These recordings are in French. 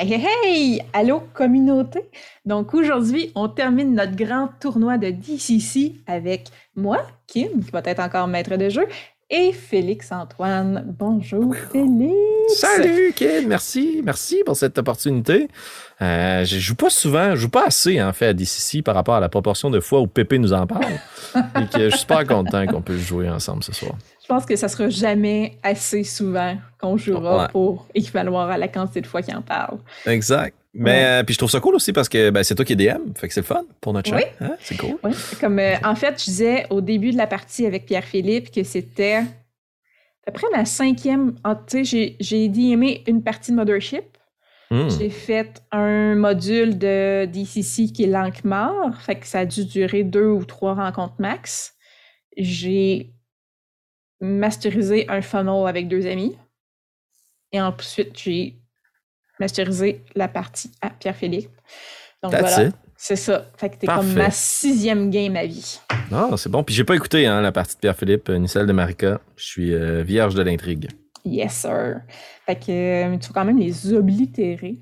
Hey, hey, hey! Allô, communauté! Donc aujourd'hui, on termine notre grand tournoi de DCC avec moi, Kim, qui va être encore maître de jeu, et Félix-Antoine. Bonjour, Félix! Salut, Kim! Merci, merci pour cette opportunité. Euh, je joue pas souvent, je joue pas assez, en fait, à DCC par rapport à la proportion de fois où Pépé nous en parle. et que je suis super content qu'on puisse jouer ensemble ce soir. Je pense que ça sera jamais assez souvent qu'on jouera Ouais. pour équivaloir à la quantité de fois qu'il en parle. Exact. Mais Ouais. euh, puis je trouve ça cool aussi parce que ben, c'est toi qui es DM, fait que c'est le fun pour notre chat. Oui. Hein? C'est cool. Oui, comme euh, en fait, je disais au début de la partie avec Pierre-Philippe que c'était à peu près ma cinquième. ah, Tu sais, j'ai- j'ai DMé une partie de Mothership. Hmm. J'ai fait un module de DCC qui est l'Ankmar, fait que ça a dû durer deux ou trois rencontres max. J'ai masterisé un funnel avec deux amis. Et ensuite, j'ai masterisé la partie à Pierre-Philippe. Donc That's voilà, it. c'est ça. Fait que t'es Parfait. comme ma sixième game à vie. Ah, c'est bon. Puis j'ai pas écouté hein, la partie de Pierre-Philippe euh, ni celle de Marika. Je suis euh, vierge de l'intrigue. Yes, sir. Fait que euh, quand même les oblitérer.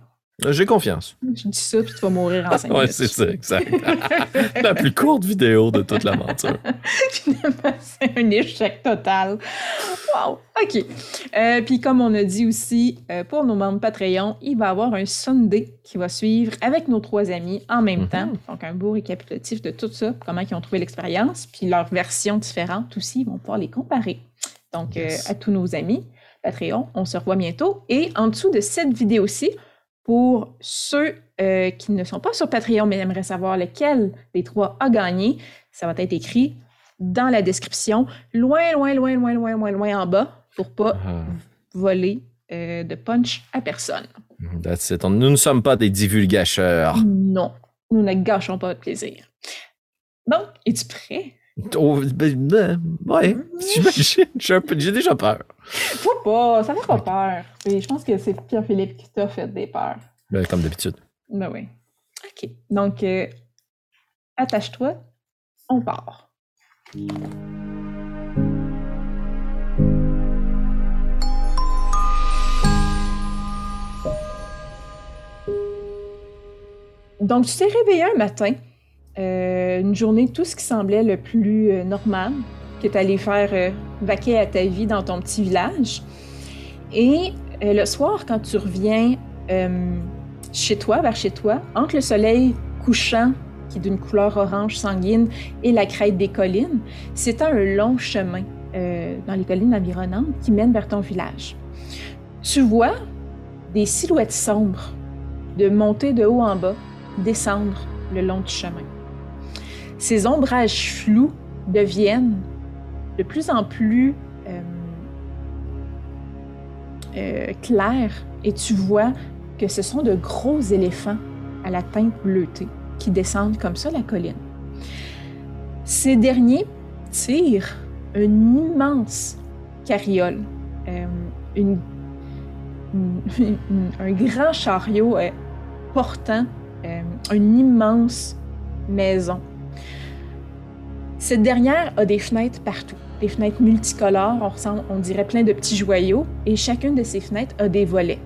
J'ai confiance. Je dis ça, puis tu vas mourir en cinq Ouais, minutes. c'est ça, exact. la plus courte vidéo de toute l'aventure. Finalement, c'est un échec total. Wow! OK. Euh, Puis comme on a dit aussi, euh, pour nos membres Patreon, il va y avoir un Sunday qui va suivre avec nos trois amis en même Mhm. temps. Donc, un beau récapitulatif de tout ça, comment ils ont trouvé l'expérience, puis leurs versions différentes aussi, ils vont pouvoir les comparer. Donc, euh, à tous nos amis Patreon, on se revoit bientôt. Et en dessous de cette vidéo-ci, pour ceux euh, qui ne sont pas sur Patreon mais aimeraient savoir lequel des trois a gagné, ça va être écrit dans la description, loin, loin, loin, loin, loin, loin, loin en bas, pour pas Ah, voler euh, de punch à personne. That's it. Nous ne sommes pas des divulgateurs. Non, nous ne gâchons pas votre plaisir. Donc, es-tu prêt? Oh, ben, ben, ouais, j'imagine. Peu- J'ai déjà peur. Faut pas, ça fait pas peur. Et je pense que c'est Pierre-Philippe qui t'a fait des peurs. Ben, comme d'habitude. Ben oui. OK. Donc, euh, attache-toi, on part. Donc, tu t'es réveillé un matin, euh, une journée, tout ce qui semblait le plus euh, normal, que tu allais faire euh, vaquer à ta vie dans ton petit village. Et euh, le soir, quand tu reviens euh, chez toi, vers chez toi, entre le soleil couchant, qui est d'une couleur orange sanguine, et la crête des collines, c'est un long chemin dans les collines environnantes qui mène vers ton village. Tu vois des silhouettes sombres de monter de haut en bas, descendre le long du chemin. Ces ombrages flous deviennent de plus en plus euh, euh, clairs et tu vois que ce sont de gros éléphants à la teinte bleutée qui descendent comme ça la colline. Ces derniers tirent une immense carriole, euh, un grand chariot portant une immense maison. Cette dernière a des fenêtres partout, des fenêtres multicolores, on, ressemble, on dirait plein de petits joyaux, et chacune de ces fenêtres a des volets.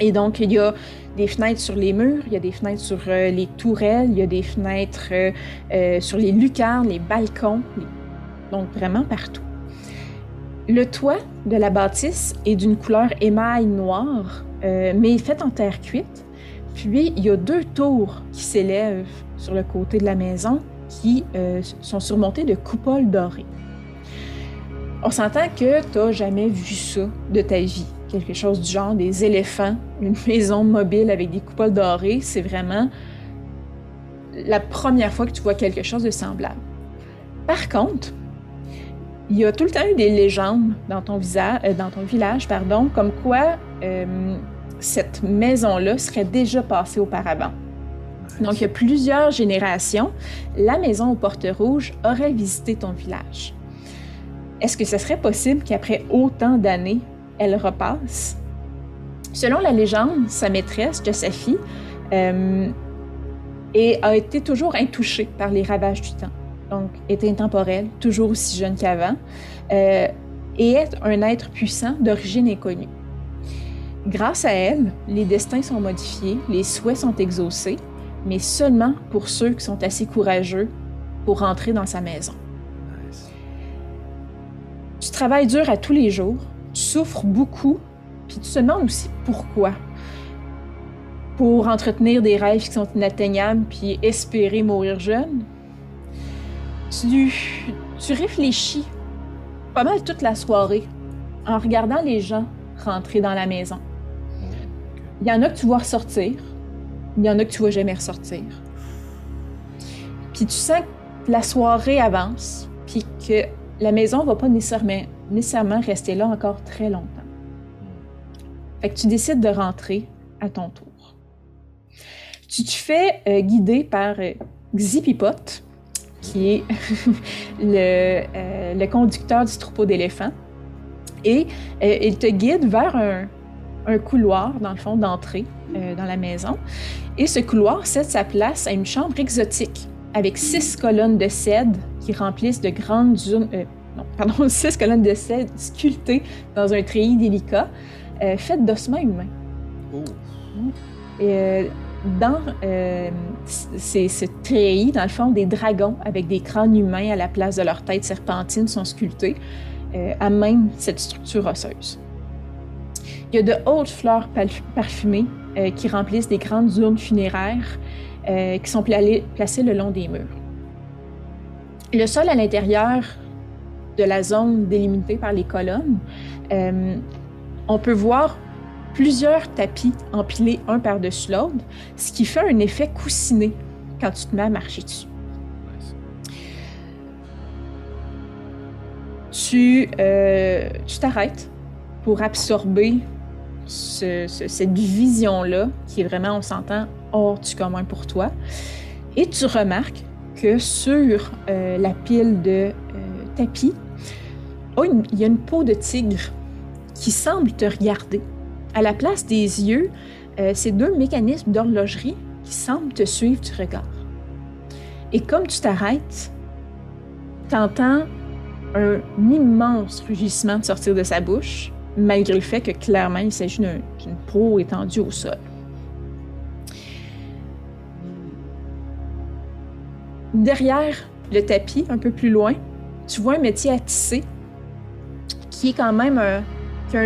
Et donc, il y a des fenêtres sur les murs, il y a des fenêtres sur euh, les tourelles, il y a des fenêtres euh, euh, sur les lucarnes, les balcons, donc vraiment partout. Le toit de la bâtisse est d'une couleur émail noire, euh, mais faite en terre cuite. Puis, il y a deux tours qui s'élèvent sur le côté de la maison qui euh, sont surmontées de coupoles dorées. On s'entend que tu n'as jamais vu ça de ta vie. Quelque chose du genre des éléphants, une maison mobile avec des coupoles dorées, c'est vraiment la première fois que tu vois quelque chose de semblable. Par contre, il y a tout le temps eu des légendes dans ton, euh, village, pardon, comme quoi euh, cette maison-là serait déjà passée auparavant. Donc, il y a plusieurs générations, la maison aux portes rouges aurait visité ton village. Est-ce que ce serait possible qu'après autant d'années, elle repasse? Selon la légende, sa maîtresse, Josephie, euh, et a été toujours intouchée par les ravages du temps. Donc, est intemporelle, toujours aussi jeune qu'avant, euh, et est un être puissant d'origine inconnue. Grâce à elle, les destins sont modifiés, les souhaits sont exaucés, mais seulement pour ceux qui sont assez courageux pour rentrer dans sa maison. Tu travailles dur à tous les jours, tu souffres beaucoup, puis tu te demandes aussi pourquoi. Pour entretenir des rêves qui sont inatteignables, puis espérer mourir jeune. Tu, tu réfléchis pas mal toute la soirée en regardant les gens rentrer dans la maison. Il y en a que tu vois ressortir, il y en a que tu vois jamais ressortir. Puis tu sens que la soirée avance, puis que la maison va pas nécessairement, nécessairement rester là encore très longtemps. Fait que tu décides de rentrer à ton tour. Tu te fais euh, guider par euh, Xipipot, qui est le, euh, le, conducteur du troupeau d'éléphants. Et il te guide vers un, un couloir, dans le fond, d'entrée euh, dans la maison. Et ce couloir cède sa place à une chambre exotique avec six colonnes de cèdre qui remplissent de grandes urnes. Euh, non, pardon, six colonnes de cèdre sculptées dans un treillis délicat, euh, faites d'ossements humains. Oh. Et dans ces, ce treillis, dans le fond, des dragons avec des crânes humains à la place de leur tête serpentine sont sculptés à même cette structure osseuse. Il y a de hautes fleurs parfumées euh, qui remplissent des grandes urnes funéraires euh, qui sont placées le long des murs. Le sol à l'intérieur de la zone délimitée par les colonnes, euh, on peut voir plusieurs tapis empilés un par-dessus l'autre, ce qui fait un effet coussiné quand tu te mets à marcher dessus. Tu t'arrêtes pour absorber cette vision-là, qui est vraiment, on s'entend, hors du commun pour toi. Et tu remarques que sur euh, la pile de euh, tapis, oh, il y a une peau de tigre qui semble te regarder. À la place des yeux, euh, c'est deux mécanismes d'horlogerie qui semblent te suivre du regard. Et comme tu t'arrêtes, tu entends un immense rugissement de sortir de sa bouche malgré le fait que clairement il s'agit d'une peau étendue au sol. Derrière le tapis, un peu plus loin, tu vois un métier à tisser qui est quand même un,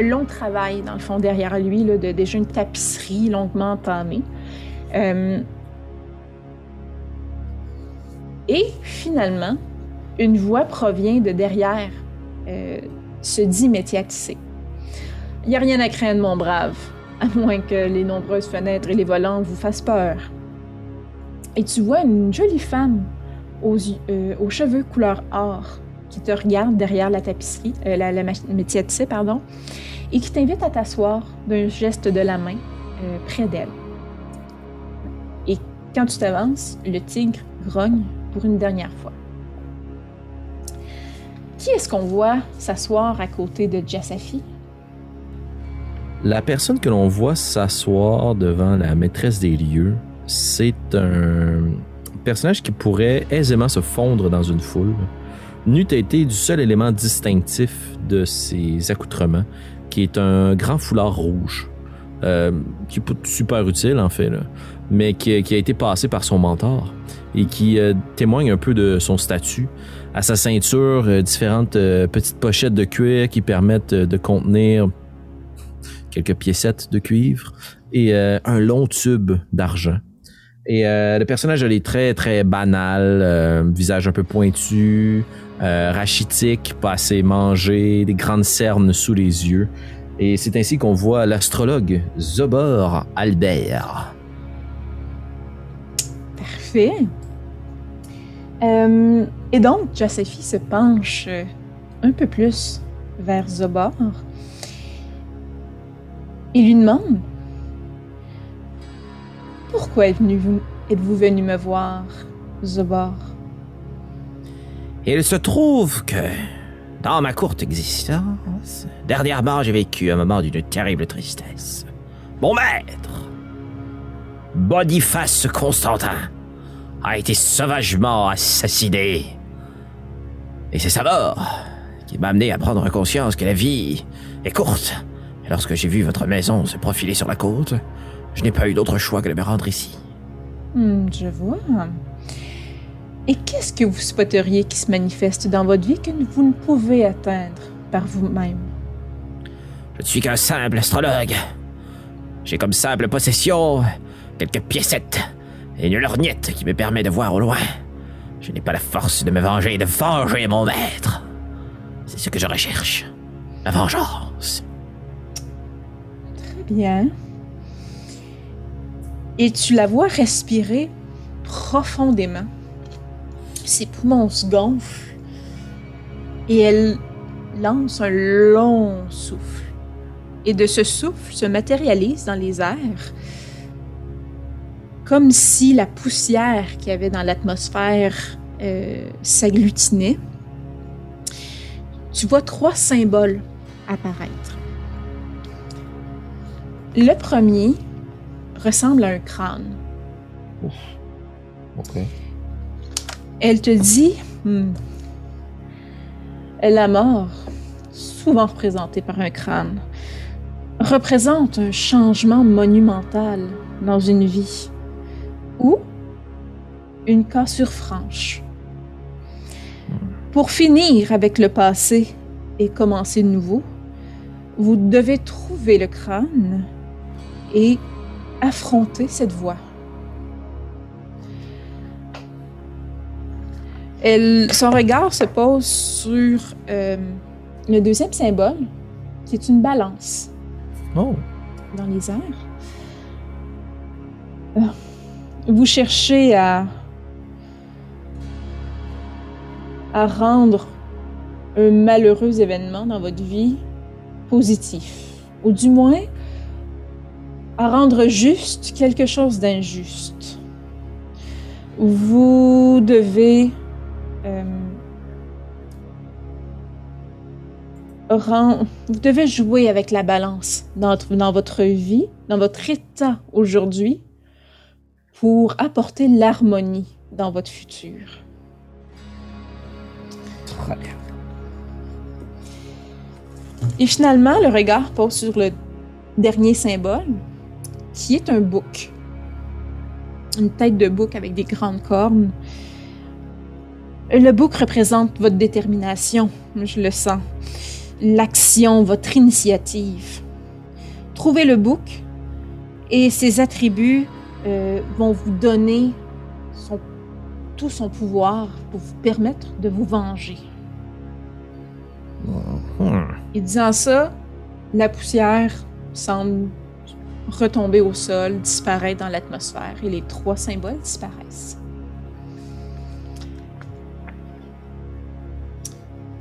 long travail dans le fond derrière lui, de déjà une tapisserie longuement entamée. Euh, et finalement, une voix provient de derrière euh, ce dit métier à tisser. Il n'y a rien à craindre, mon brave, à moins que les nombreuses fenêtres et les volants vous fassent peur. Et tu vois une jolie femme aux, euh, aux cheveux couleur or qui te regarde derrière la tapisserie, euh, la, la métier pardon, et qui t'invite à t'asseoir d'un geste de la main euh, près d'elle. Et quand tu t'avances, le tigre grogne pour une dernière fois. Qui est-ce qu'on voit s'asseoir à côté de Jassafi? La personne que l'on voit s'asseoir devant la maîtresse des lieux, c'est un personnage qui pourrait aisément se fondre dans une foule, n'eût été du seul élément distinctif de ses accoutrements, qui est un grand foulard rouge, euh, qui est super utile en fait, mais qui, a été passé par son mentor et qui euh, témoigne un peu de son statut. À sa ceinture, euh, différentes petites pochettes de cuir qui permettent de contenir quelques piécettes de cuivre et euh, un long tube d'argent. Et euh, le personnage elle est très très banal, euh, visage un peu pointu, rachitique, pas assez mangé, des grandes cernes sous les yeux. Et c'est ainsi qu'on voit l'astrologue Zobor Albert. Parfait. et donc, Josephine se penche un peu plus vers Zobor il lui demande Pourquoi êtes-vous venu me voir, Zobor Il se trouve que, dans ma courte existence, dernièrement j'ai vécu un moment d'une terrible tristesse. Mon maître, Boniface Constantin, a été sauvagement assassiné. Et c'est sa mort qui m'a amené à prendre conscience que la vie est courte Lorsque j'ai vu votre maison se profiler sur la côte, je n'ai pas eu d'autre choix que de me rendre ici. Hmm, je vois. Et qu'est-ce que vous spotteriez qui se manifeste dans votre vie que vous ne pouvez atteindre par vous-même? Je ne suis qu'un simple astrologue. J'ai comme simple possession quelques piécettes et une lorgnette qui me permet de voir au loin. Je n'ai pas la force de me venger et de venger mon maître. C'est ce que je recherche. La vengeance. Bien. Et tu la vois respirer profondément. Ses poumons se gonflent. Et elle lance un long souffle. Et de ce souffle se matérialise dans les airs comme si la poussière qu'il y avait dans l'atmosphère euh, s'agglutinait. Tu vois trois symboles apparaître. Le premier ressemble à un crâne. OK. Elle te dit Hmm. La mort, souvent représentée par un crâne, représente un changement monumental dans une vie ou une cassure franche. Pour finir avec le passé et commencer de nouveau, vous devez trouver le crâne et affronter cette voie. Elle, son regard se pose sur euh, le deuxième symbole, qui est une balance Oh. dans les airs. Euh, Vous cherchez à, à rendre un malheureux événement dans votre vie positif, ou du moins à rendre juste quelque chose d'injuste. Vous devez euh, ren- vous devez jouer avec la balance dans, votre- dans votre vie, dans votre état aujourd'hui, pour apporter l'harmonie dans votre futur. Très bien. Et finalement, le regard pose sur le dernier symbole, qui est un bouc. Une tête de bouc avec des grandes cornes. Le bouc représente votre détermination, je le sens. L'action, votre initiative. Trouvez le bouc et ses attributs euh, vont vous donner son- tout son pouvoir pour vous permettre de vous venger. Et disant ça, la poussière semble retomber au sol, disparaître dans l'atmosphère et les trois symboles disparaissent.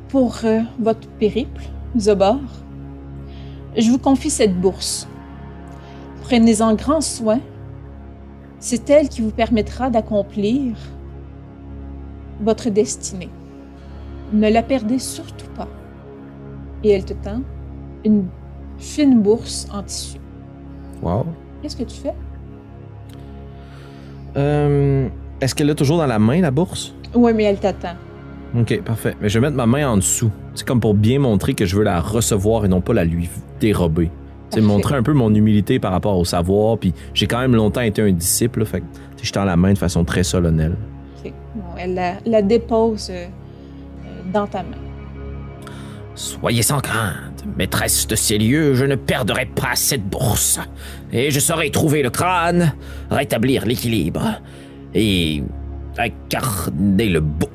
Pour euh, votre périple, Zobor, je vous confie cette bourse. Prenez-en grand soin. C'est elle qui vous permettra d'accomplir votre destinée. Ne la perdez surtout pas et elle te tend une fine bourse en tissu. Wow. Qu'est-ce que tu fais? Euh, Est-ce qu'elle est toujours dans la main, la bourse? Oui, mais elle t'attend. Ok, parfait. Mais je vais mettre ma main en dessous. C'est comme pour bien montrer que je veux la recevoir et non pas la lui dérober. C'est montrer un peu mon humilité par rapport au savoir. Puis j'ai quand même longtemps été un disciple. là, fait que je tends la main de façon très solennelle. Ok. Bon, elle la, la dépose euh, dans ta main. Soyez sans crainte, maîtresse de ces lieux, je ne perdrai pas cette bourse. Et je saurai trouver le crâne, rétablir l'équilibre et incarner le bouc.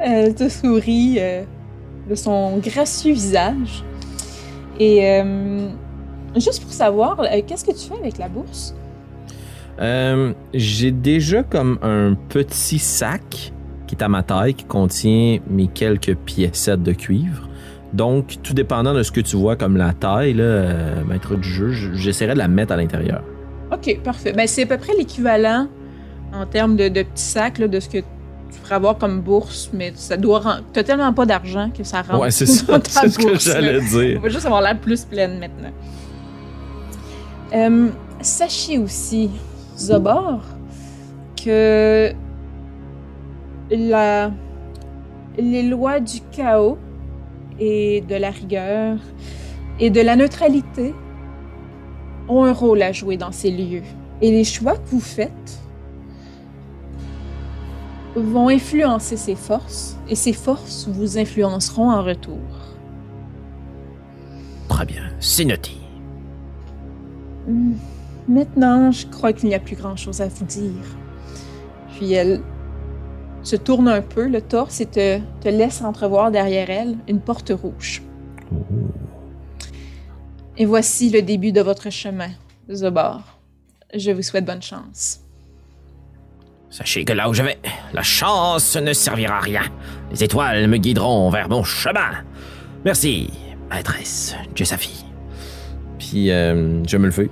Elle te sourit euh, de son gracieux visage. Et euh, juste pour savoir, euh, qu'est-ce que tu fais avec la bourse? Euh, j'ai déjà comme un petit sac qui est à ma taille qui contient mes quelques piécettes de cuivre. Donc, tout dépendant de ce que tu vois comme la taille, là, euh, maître du jeu, j'essaierai de la mettre à l'intérieur. Ok, parfait. Ben, c'est à peu près l'équivalent en termes de, de petits sacs là, de ce que tu pourrais avoir comme bourse, mais ça doit rentrer. T'as tellement pas d'argent que ça rentre. Ouais, c'est ça, c'est ce que j'allais dire. On va juste avoir l'air plus pleine maintenant. Euh, sachez aussi, Zobor, que la, les lois du chaos et de la rigueur et de la neutralité ont un rôle à jouer dans ces lieux. Et les choix que vous faites vont influencer ces forces et ces forces vous influenceront en retour. Très bien, c'est noté. Hmm. Maintenant, je crois qu'il n'y a plus grand-chose à vous dire. Puis elle se tourne un peu le torse et te, te laisse entrevoir derrière elle une porte rouge. Et voici le début de votre chemin, Zobar. Je vous souhaite bonne chance. Sachez que là où je vais, la chance ne servira à rien. Les étoiles me guideront vers mon chemin. Merci, maîtresse Jessafi. Puis euh, je me le fais.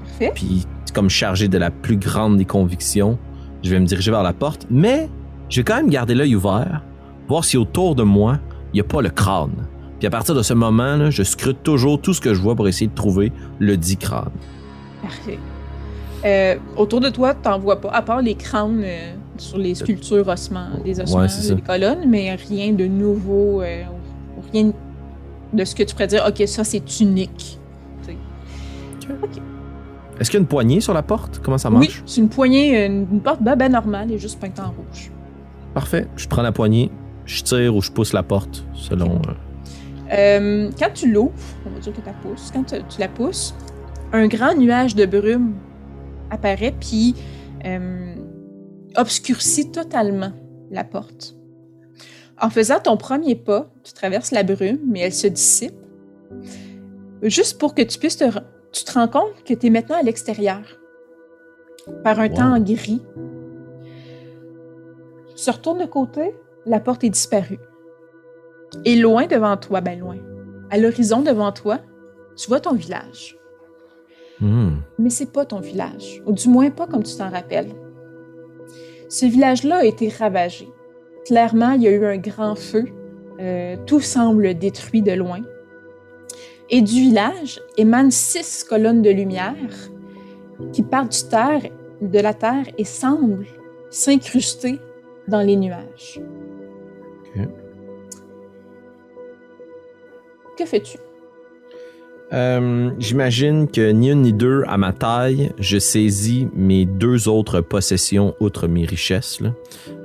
Parfait. Puis, comme chargé de la plus grande des convictions, je vais me diriger vers la porte, mais je vais quand même garder l'œil ouvert, voir si autour de moi, il n'y a pas le crâne. Puis à partir de ce moment, là, je scrute toujours tout ce que je vois pour essayer de trouver le dit crâne. Parfait. Euh, autour de toi, t'en vois pas, à part les crânes euh, sur les sculptures ossements, des ossements, Ouais, des colonnes, mais rien de nouveau, euh, ou rien de ce que tu pourrais dire, ok, ça c'est unique. Est-ce qu'il y a une poignée sur la porte? Comment ça Oui, marche? c'est une poignée, une, une porte ben, ben normale et juste peinte en rouge. Parfait. Je prends la poignée, je tire ou je pousse la porte, selon... euh, Euh, quand tu l'ouvres, on va dire que tu la pousses, quand tu, tu la pousses, un grand nuage de brume apparaît puis euh, obscurcit totalement la porte. En faisant ton premier pas, tu traverses la brume, mais elle se dissipe. Juste pour que tu puisses te... Tu te rends compte que tu es maintenant à l'extérieur, par un Wow. temps gris. Tu te retournes de côté, la porte est disparue. Et loin devant toi, ben loin, à l'horizon devant toi, tu vois ton village. hmm. Mais c'est pas ton village, ou du moins pas comme tu t'en rappelles. Ce village-là a été ravagé. Clairement, il y a eu un grand feu. Euh, tout semble détruit de loin. Et du village émanent six colonnes de lumière qui partent du terre, de la terre et semblent s'incruster dans les nuages. Que fais-tu? Euh, J'imagine que ni une ni deux à ma taille, je saisis mes deux autres possessions outre mes richesses.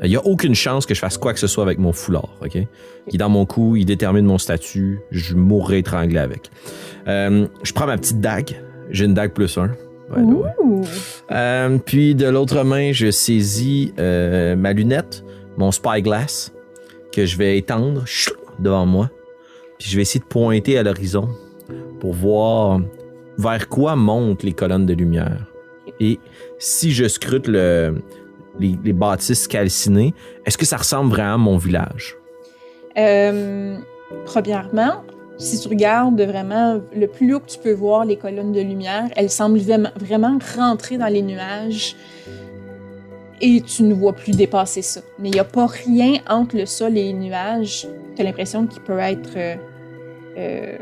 Il n'y a aucune chance que je fasse quoi que ce soit avec mon foulard, ok? Qui est dans mon cou, il détermine mon statut, je mourrai étranglé avec. Euh, je prends ma petite dague, j'ai une dague plus un. By the way. Ouh! Euh, puis de l'autre main, je saisis euh, ma lunette, mon spyglass, que je vais étendre chou, devant moi. Puis je vais essayer de pointer à l'horizon pour voir vers quoi montent les colonnes de lumière. Et si je scrute le, les, les bâtisses calcinées, est-ce que ça ressemble vraiment à mon village? Euh, premièrement, si tu regardes vraiment le plus haut que tu peux voir les colonnes de lumière, elles semblent vraiment- rentrer dans les nuages et tu ne vois plus dépasser ça. Mais il n'y a pas rien entre le sol et les nuages. Tu as l'impression qu'il peut être euh, euh,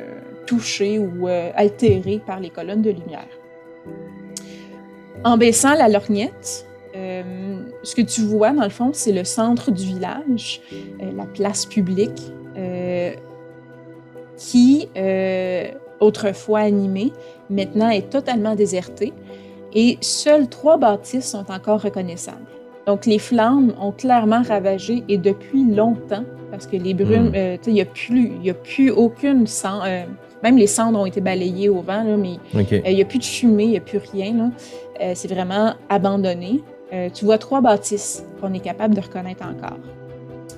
touché ou euh, altéré par les colonnes de lumière. En baissant la lorgnette, euh, ce que tu vois, dans le fond, c'est le centre du village, euh, la place publique, qui, euh, autrefois animée, maintenant est totalement désertée et seules trois bâtisses sont encore reconnaissables. Donc, les flammes ont clairement ravagé et depuis longtemps, parce que les brumes, Mm. euh, sais, il n'y a, plus- il a plus aucune cendre, euh, même les cendres ont été balayées au vent, là, mais Il n'y a plus de fumée, il n'y a plus rien. là. C'est vraiment abandonné. Euh, tu vois trois bâtisses qu'on est capable de reconnaître encore.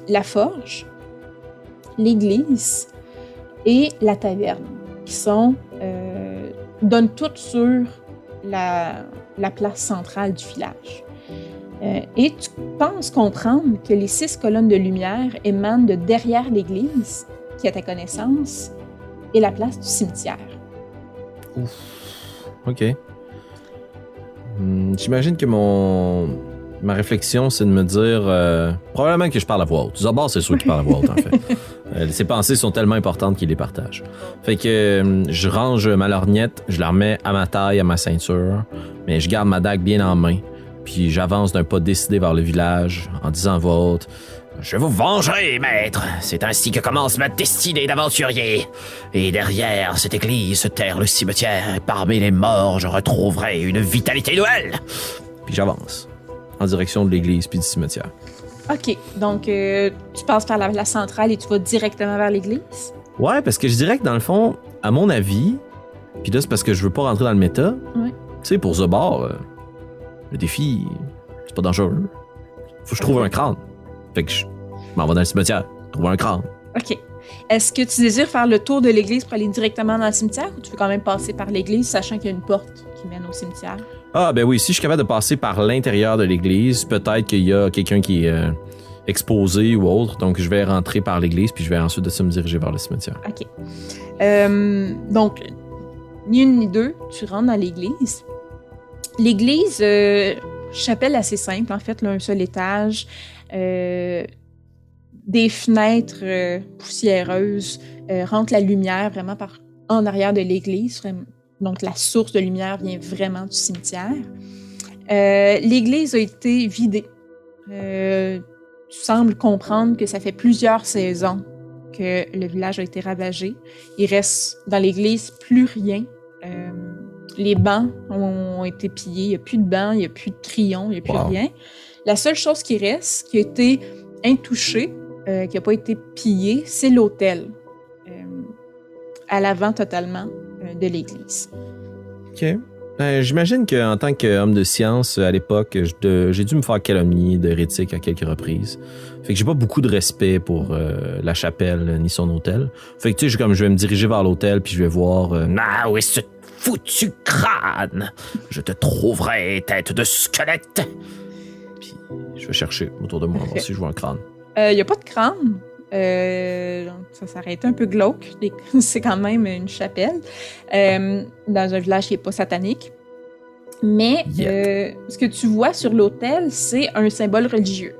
La forge, l'église et la taverne, qui sont euh, donnent toutes sur la, la place centrale du village. Euh, et tu penses comprendre que les six colonnes de lumière émanent de derrière l'église, qui, à ta connaissance, est la place du cimetière. OK. Hmm, J'imagine que mon ma réflexion, c'est de me dire euh, probablement que je parle à voix haute. D'abord, c'est sûr qu'il parle à voix haute, en fait. Euh, ses pensées sont tellement importantes qu'il les partage. Fait que euh, je range ma lorgnette, je la remets à ma taille, à ma ceinture, mais je garde ma dague bien en main. Puis j'avance d'un pas décidé vers le village en disant à voix haute Je vous vengerai, maître. C'est ainsi que commence ma destinée d'aventurier. Et derrière cette église se terre le cimetière, et parmi les morts, je retrouverai une vitalité nouvelle. Puis j'avance en direction de l'église puis du cimetière. OK. Donc, euh, tu passes par la, la centrale et tu vas directement vers l'église? Ouais, parce que je dirais que dans le fond, à mon avis, puis là c'est parce que je veux pas rentrer dans le méta. Ouais. Tu sais, pour Zobar, euh, le défi, c'est pas dangereux. Faut que je trouve un crâne. Fait que je m'en vais dans le cimetière, trouver un crâne. OK. Est-ce que tu désires faire le tour de l'église pour aller directement dans le cimetière ou tu veux quand même passer par l'église, sachant qu'il y a une porte qui mène au cimetière? Ah, ben oui, si je suis capable de passer par l'intérieur de l'église, peut-être qu'il y a quelqu'un qui est euh, exposé ou autre. Donc, je vais rentrer par l'église, puis je vais ensuite de ça me diriger vers le cimetière. OK. Euh, donc, ni une ni deux, tu rentres dans l'église. L'église, euh, chapelle assez simple, en fait, là, un seul étage, des fenêtres poussiéreuses, rentre la lumière vraiment par en arrière de l'église. Donc, la source de lumière vient vraiment du cimetière. Euh, l'église a été vidée. Euh, tu sembles comprendre que ça fait plusieurs saisons que le village a été ravagé. Il reste dans l'église plus rien. Euh, les bancs ont été pillés. Il n'y a plus de bancs, il n'y a plus de crayons, il n'y a plus Wow. rien. La seule chose qui reste, qui a été intouchée, euh, qui n'a pas été pillée, c'est l'autel. euh, à l'avant totalement de l'église. OK. Ben, J'imagine qu'en tant qu'homme de science, à l'époque, j'ai dû me faire calomnier d'hérétique à quelques reprises. Fait que j'ai pas beaucoup de respect pour euh, la chapelle euh, ni son hôtel. Fait que tu sais, je- comme je vais me diriger vers l'hôtel puis je vais voir. euh, Ah, est ce foutu crâne Je te trouverai, tête de squelette. puis je vais chercher autour de moi voir si je vois un crâne. Il n'y a pas de crâne. Euh, ça s'arrête un peu glauque. C'est quand même une chapelle euh, dans un village qui n'est pas satanique. Mais Yep. euh, ce que tu vois sur l'autel, c'est un symbole religieux,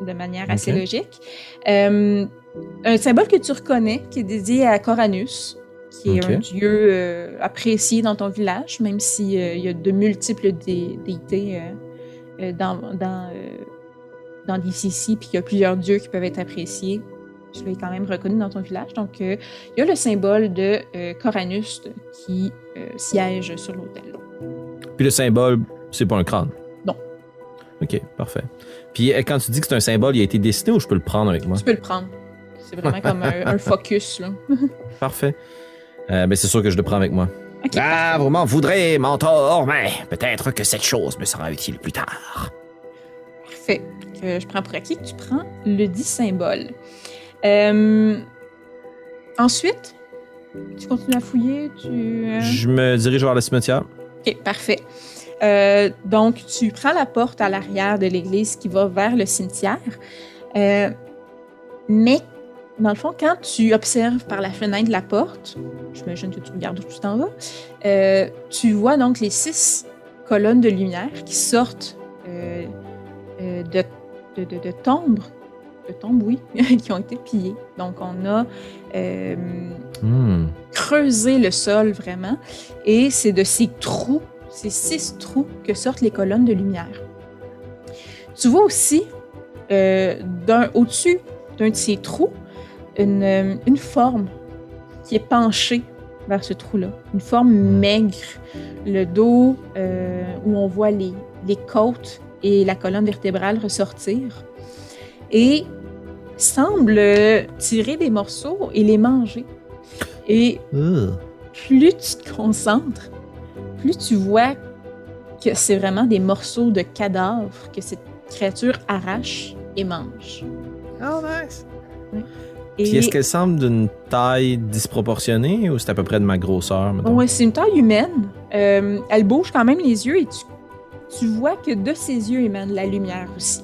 de manière assez logique. Un symbole que tu reconnais, qui est dédié à Coranus, qui est un dieu apprécié dans ton village, même s'il y a de multiples dé- déités dans, dans, dans DCC, puis qu'il y a plusieurs dieux qui peuvent être appréciés. Je l'ai quand même reconnu dans ton village. Donc, euh, il y a le symbole de euh, Coranus qui euh, siège sur l'autel. Puis le symbole, c'est pas un crâne? Non. OK, parfait. Puis euh, quand tu dis que c'est un symbole, il a été dessiné ou je peux le prendre avec moi? Tu peux le prendre. C'est vraiment comme un, un focus. Là. Parfait. Euh, ben c'est sûr que je le prends avec moi. Ah, vous m'en voudrez, mentor, mais peut-être que cette chose me sera utile plus tard. Parfait. Euh, je prends pour acquis que tu prends le dit symbole. Euh, ensuite, tu continues à fouiller. Tu, euh, Je me dirige vers le cimetière. Ok, parfait. Euh, donc, tu prends la porte à l'arrière de l'église qui va vers le cimetière. Euh, mais, dans le fond, quand tu observes par la fenêtre de la porte, j'imagine que tu regardes où tu t'en vas, euh, tu vois donc les six colonnes de lumière qui sortent de, de, de, de tombes, de tombes, oui, qui ont été pillées. Donc, on a euh, Hmm. creuser le sol vraiment. Et c'est de ces trous, ces six trous, que sortent les colonnes de lumière. Tu vois aussi, euh, d'un, au-dessus d'un de ces trous, une, une forme qui est penchée vers ce trou-là. Une forme maigre, le dos euh, où on voit les, les côtes et la colonne vertébrale ressortir. Et semble tirer des morceaux et les manger. Et plus tu te concentres, plus tu vois que c'est vraiment des morceaux de cadavres que cette créature arrache et mange. Oh, nice. Et Puis est-ce qu'elle semble d'une taille disproportionnée ou c'est à peu près de ma grosseur? ouais, c'est une taille humaine. Euh, elle bouge quand même les yeux et tu, tu vois que de ses yeux émane la lumière aussi.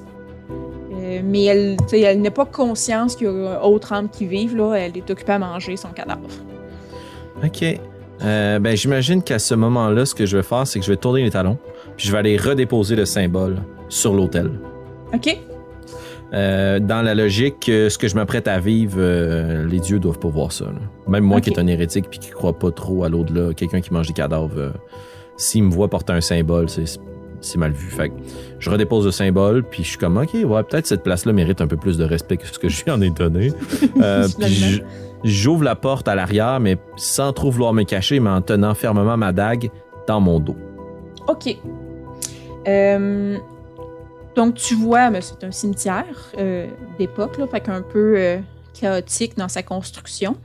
Euh, mais elle, n'a pas conscience qu'il y a autre âme qui vive. Là. Elle est occupée à manger son cadavre. OK. Euh, ben, j'imagine qu'à ce moment-là, ce que je vais faire, c'est que je vais tourner les talons, puis je vais aller redéposer le symbole sur l'autel. OK? Euh, dans la logique, ce que je m'apprête à vivre, euh, les dieux doivent pas voir ça. là. Même moi qui est un hérétique puis qui croit pas trop à l'au-delà, quelqu'un qui mange des cadavres, euh, s'il me voit porter un symbole, c'est c'est mal vu. Fait que je redépose le symbole, puis je suis comme, OK, ouais, peut-être cette place-là mérite un peu plus de respect que ce que je lui en ai donné. Euh, puis j'ouvre la porte à l'arrière, mais sans trop vouloir me cacher, mais en tenant fermement ma dague dans mon dos. OK. Euh, donc, tu vois, mais c'est un cimetière euh, d'époque, là, fait qu'un peu euh, chaotique dans sa construction.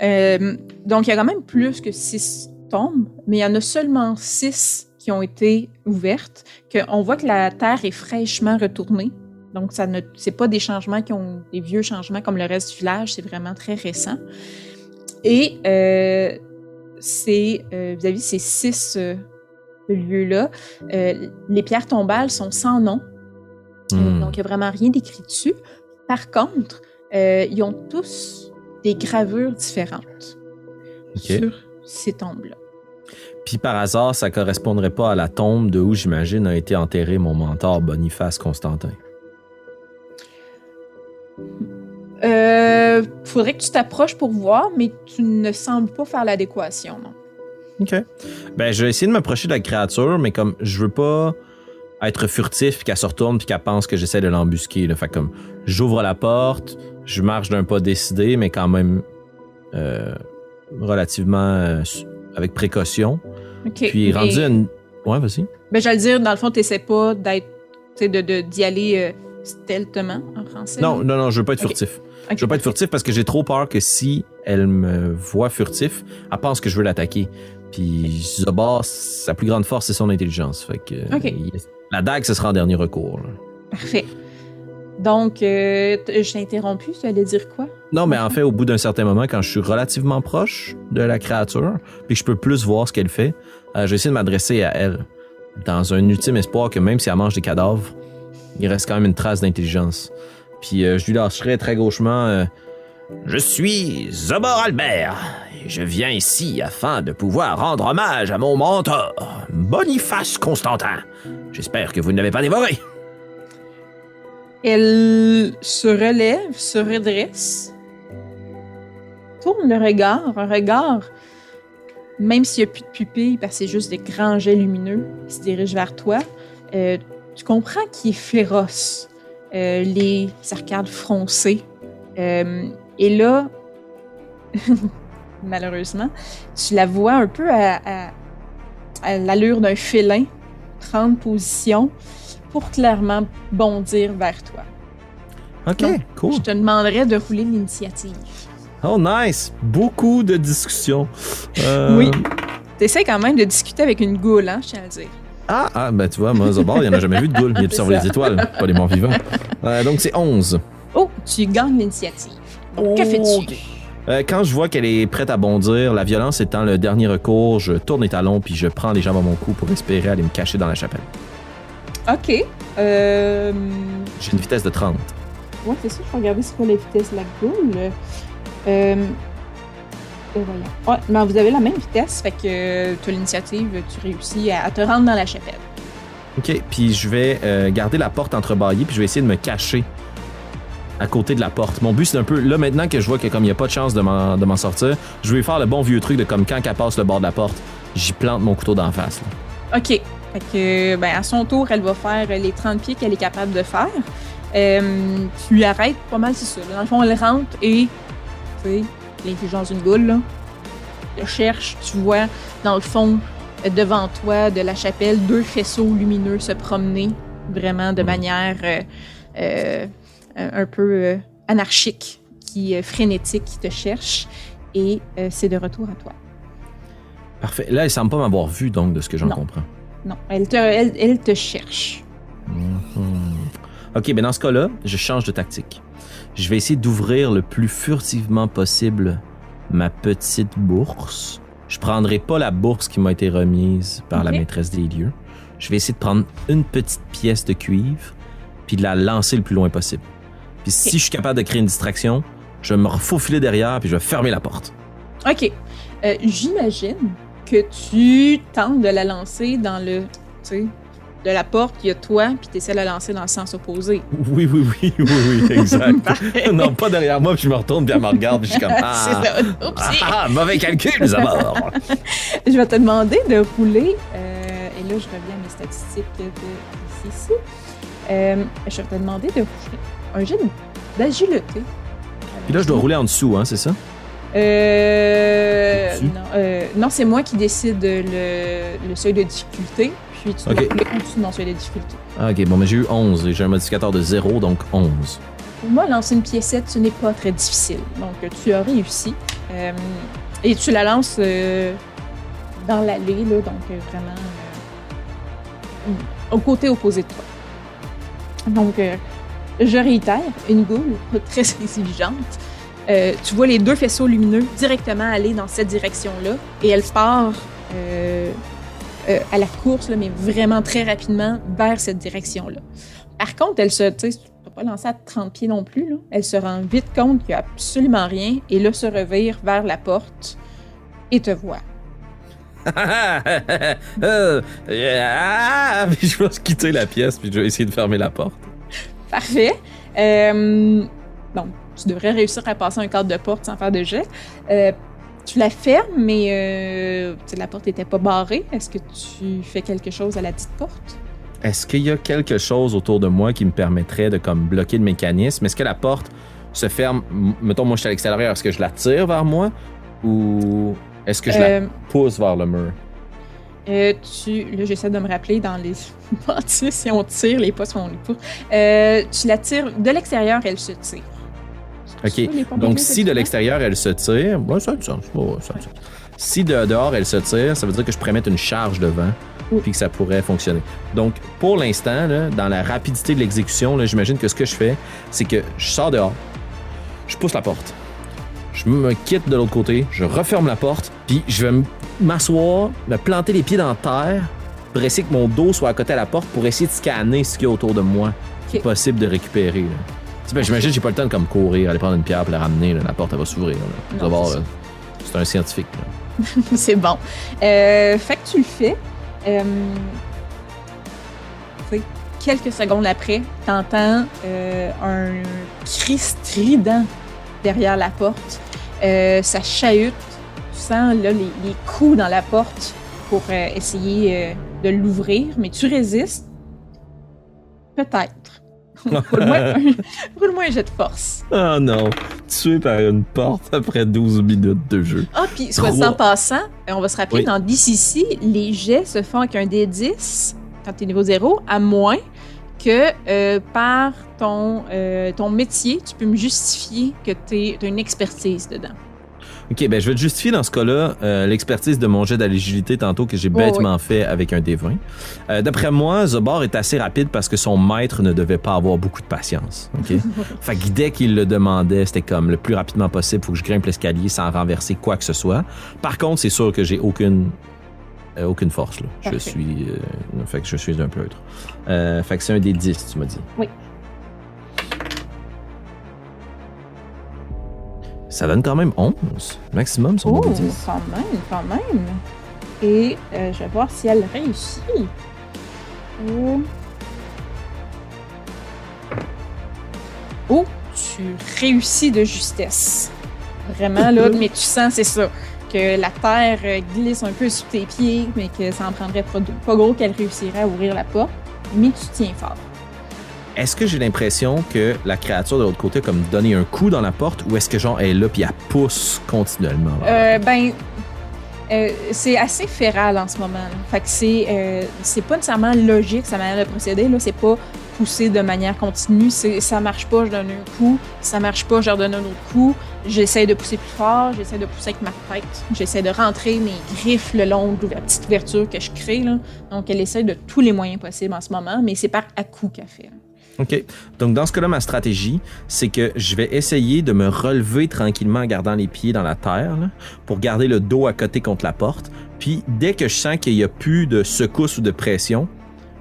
Donc, il y a quand même plus que six tombes, mais il y en a seulement six qui ont été ouvertes. Que on voit que la terre est fraîchement retournée. Donc, ça ne, c'est pas des changements qui ont des vieux changements comme le reste du village, c'est vraiment très récent. Et euh, c'est euh, vis-à-vis ces six euh, lieux-là, euh, les pierres tombales sont sans nom. Hmm. Donc, il n'y a vraiment rien d'écrit dessus. Par contre, ils ont tous des gravures différentes sur ces tombes-là. Puis par hasard, ça correspondrait pas à la tombe de où j'imagine a été enterré mon mentor Boniface Constantin. Euh, faudrait que tu t'approches pour voir, mais tu ne sembles pas faire l'adéquation, non? OK. Ben, je vais essayer de m'approcher de la créature, mais comme je veux pas être furtif puis qu'elle se retourne puis qu'elle pense que j'essaie de l'embusquer. là. Fait comme j'ouvre la porte, je marche d'un pas décidé, mais quand même euh, relativement euh, avec précaution. OK. Puis rendu à une. Ouais, vas-y. Ben, j'allais dire, dans le fond, tu pas d'être, tu sais, de, de- d'y aller euh, stealthement en français. Non, non, non, je veux pas être furtif. Ok. Je veux pas être furtif parce que j'ai trop peur que si elle me voit furtif, elle pense que je veux l'attaquer. Puis Zobar, sa plus grande force, c'est son intelligence. Fait que il- la dague, ce sera en dernier recours. là. Parfait. Donc, euh, je t'ai interrompu, tu allais dire quoi? Non, mais en fait, au bout d'un certain moment, quand je suis relativement proche de la créature, puis que je peux plus voir ce qu'elle fait, euh, je vais essayer de m'adresser à elle, dans un ultime espoir que même si elle mange des cadavres, il reste quand même une trace d'intelligence. Puis euh, je lui lâcherai très gauchement. euh, Je suis Zobor Albert et je viens ici afin de pouvoir rendre hommage à mon mentor, Boniface Constantin. J'espère que vous ne l'avez pas dévoré. Elle se relève, se redresse, tourne le regard, un regard, même s'il n'y a plus de pupilles, parce que c'est juste des grands jets lumineux qui se dirigent vers toi, euh, tu comprends qu'il est féroce, euh, les arcades froncées. Euh, et là, malheureusement, tu la vois un peu à, à- à l'allure d'un félin, prendre position pour clairement bondir vers toi. Ok, Donc, cool. Je te demanderais de rouler l'initiative. Oh, nice. Beaucoup de discussions. Euh, Oui. T'essaies quand même de discuter avec une goule, hein, je tiens à le dire. Ah, ah, ben tu vois, moi, Zobar, il n'y en a jamais vu de goule. Il observe les étoiles, pas les morts vivants. Euh, donc, c'est 11. Oh, tu gagnes l'initiative. Donc, que fais-tu? Euh, quand je vois qu'elle est prête à bondir, la violence étant le dernier recours, je tourne les talons puis je prends les jambes à mon cou pour espérer aller me cacher dans la chapelle. Ok. Euh... J'ai une vitesse de 30. Ouais, c'est ça. Je vais regarder c'est quoi la vitesse de la goule. Euh... Ouais, mais vous avez la même vitesse, fait que tu as l'initiative, tu réussis à, à te rendre dans la chapelle. OK, puis je vais euh, garder la porte entrebâillée puis je vais essayer de me cacher à côté de la porte. Mon but, c'est un peu, là, maintenant que je vois que comme il n'y a pas de chance de m'en sortir, je vais faire le bon vieux truc de comme quand elle passe le bord de la porte, j'y plante mon couteau d'en face. là. OK. Fait que, ben, à son tour, elle va faire les 30 pieds qu'elle est capable de faire. Euh, tu lui arrêtes pas mal, c'est ça. Dans le fond, elle rentre et, l'intelligence d'une goule, là, elle cherche, tu vois, dans le fond, devant toi, de la chapelle, deux faisceaux lumineux se promener, vraiment de manière euh, euh, un peu euh, anarchique, qui, frénétique, qui te cherche. Et c'est de retour à toi. Parfait. Là, elle semble pas m'avoir vu, donc, de ce que j'en comprends. Non, elle te, elle, elle te cherche. Mhm. Ok, ben dans ce cas-là, je change de tactique. Je vais essayer d'ouvrir le plus furtivement possible ma petite bourse. Je prendrai pas la bourse qui m'a été remise par la maîtresse des lieux. Je vais essayer de prendre une petite pièce de cuivre puis de la lancer le plus loin possible. Puis si je suis capable de créer une distraction, je vais me refaufiler derrière puis je vais fermer la porte. OK. Euh, J'imagine que tu tentes de la lancer dans le. Tu sais, de la porte, il y a toi, puis tu essaies de la lancer dans le sens opposé. Oui, oui, oui, oui, oui, exact. Non, pas derrière moi, puis je me retourne, puis elle me regarde, puis je suis comme Ah, ça. Oups. ah, ah, mauvais calcul, d'abord. Je vais te demander de rouler. euh, Et là, je reviens à mes statistiques de ici. ici. Euh, je vais te demander de rouler un jet d'agilité. Puis là, je dois rouler en dessous, hein, c'est ça? Euh, non, euh, non, c'est moi qui décide le, le seuil de difficulté. Ok. rouler en dessous de mon seuil de difficulté. Ah, ok, bon, mais j'ai eu 11 et j'ai un modificateur de 0, donc 11. Pour moi, lancer une piécette, ce n'est pas très difficile. Donc, tu as réussi. Euh, et tu la lances euh, dans l'allée, là, donc euh, vraiment au côté opposé de toi. Donc, je réitère, une goule très. Euh, tu vois les deux faisceaux lumineux directement aller dans cette direction-là et elle part euh, euh, à la course, là, mais vraiment très rapidement vers cette direction-là. Par contre, elle se, tu pas lancer à 30 pieds non plus. Là. Elle se rend vite compte qu'il n'y a absolument rien et là se revire vers la porte et te voit. Euh, ah, je vais quitter la pièce, puis je vais essayer de fermer la porte. Parfait. Euh, donc, tu devrais réussir à passer un cadre de porte sans faire de jet. Tu la fermes, mais euh, la porte n'était pas barrée. Est-ce que tu fais quelque chose à la petite porte? Est-ce qu'il y a quelque chose autour de moi qui me permettrait de comme bloquer le mécanisme? Est-ce que la porte se ferme? Mettons, moi, je suis à l'extérieur. Est-ce que je la tire vers moi? Ou est-ce que je la Euh, pousse vers le mur? euh, tu, là, j'essaie de me rappeler dans les bâtisses, si on tire, les pas sont les pouces. Euh, tu la tires de l'extérieur, elle se tire. OK. Donc, si de l'extérieur, elle se tire, ouais, ça a du sens. Ouais, ça a du sens. Si de dehors, elle se tire, ça veut dire que je pourrais mettre une charge devant, puis que ça pourrait fonctionner. Donc, pour l'instant, dans la rapidité de l'exécution, j'imagine que ce que je fais, c'est que je sors dehors, je pousse la porte, je me quitte de l'autre côté, je referme la porte, puis je vais m'asseoir, me planter les pieds dans la terre, pour essayer que mon dos soit à côté de la porte, pour essayer de scanner ce qu'il y a autour de moi, qui est Ok. possible de récupérer. là. Ben, J'imagine que j'ai pas le temps de comme courir, aller prendre une pierre pour la ramener. là. La porte, elle va s'ouvrir. c'est un scientifique. C'est bon. Euh, fait que tu le fais. Euh, quelques secondes après, t'entends euh, un cri strident derrière la porte. Euh, ça chahute. Tu sens là, les, les coups dans la porte pour essayer de l'ouvrir, mais tu résistes. Peut-être. Roule-moi un, jet de force. Oh non, tué par une porte après 12 minutes de jeu. Ah, puis soit en passant, on va se rappeler, Oui. dans DCC, les jets se font avec un D10 quand tu es niveau 0, à moins que euh, par ton, euh, ton métier, tu peux me justifier que tu as une expertise dedans. Ok, ben je vais te justifier dans ce cas-là euh, l'expertise de mon jet d'agilité tantôt que j'ai Oh, bêtement fait avec un D20. Euh, D'après moi, Zobar est assez rapide parce que son maître ne devait pas avoir beaucoup de patience. Ok, fait que dès qu'il le demandait, c'était comme le plus rapidement possible, faut que je grimpe l'escalier sans renverser quoi que ce soit. Par contre, c'est sûr que j'ai aucune euh, aucune force là. Je suis, euh, fait que je suis un pleutre. Euh, fait que c'est un des 10, tu m'as dit. Oui. Ça donne quand même 11 maximum sur mon Oh, D10. quand même, quand même. Et euh, je vais voir si elle réussit. Euh. Oh, tu réussis de justesse. Vraiment, là, mais tu sens, c'est ça, que la terre euh, glisse un peu sous tes pieds, mais que ça en prendrait pas, pas gros qu'elle réussirait à ouvrir la porte. Mais tu tiens fort. Est-ce que j'ai l'impression que la créature de l'autre côté a comme donné un coup dans la porte ou est-ce que genre elle est là puis elle pousse continuellement? Euh, ben, euh, c'est assez féral en ce moment. Fait que c'est, euh, c'est pas nécessairement logique sa manière de procéder. Là, c'est pas poussé de manière continue. Ça marche pas, je donne un coup. Ça marche pas, je redonne un autre coup. J'essaie de pousser plus fort. J'essaie de pousser avec ma tête. J'essaie de rentrer mes griffes le long de la petite ouverture que je crée. Là. Donc, elle essaie de tous les moyens possibles en ce moment, mais c'est par à-coup qu'elle fait. OK. Donc, dans ce cas-là, ma stratégie, c'est que je vais essayer de me relever tranquillement en gardant les pieds dans la terre là, pour garder le dos à côté contre la porte. Puis, dès que je sens qu'il n'y a plus de secousse ou de pression,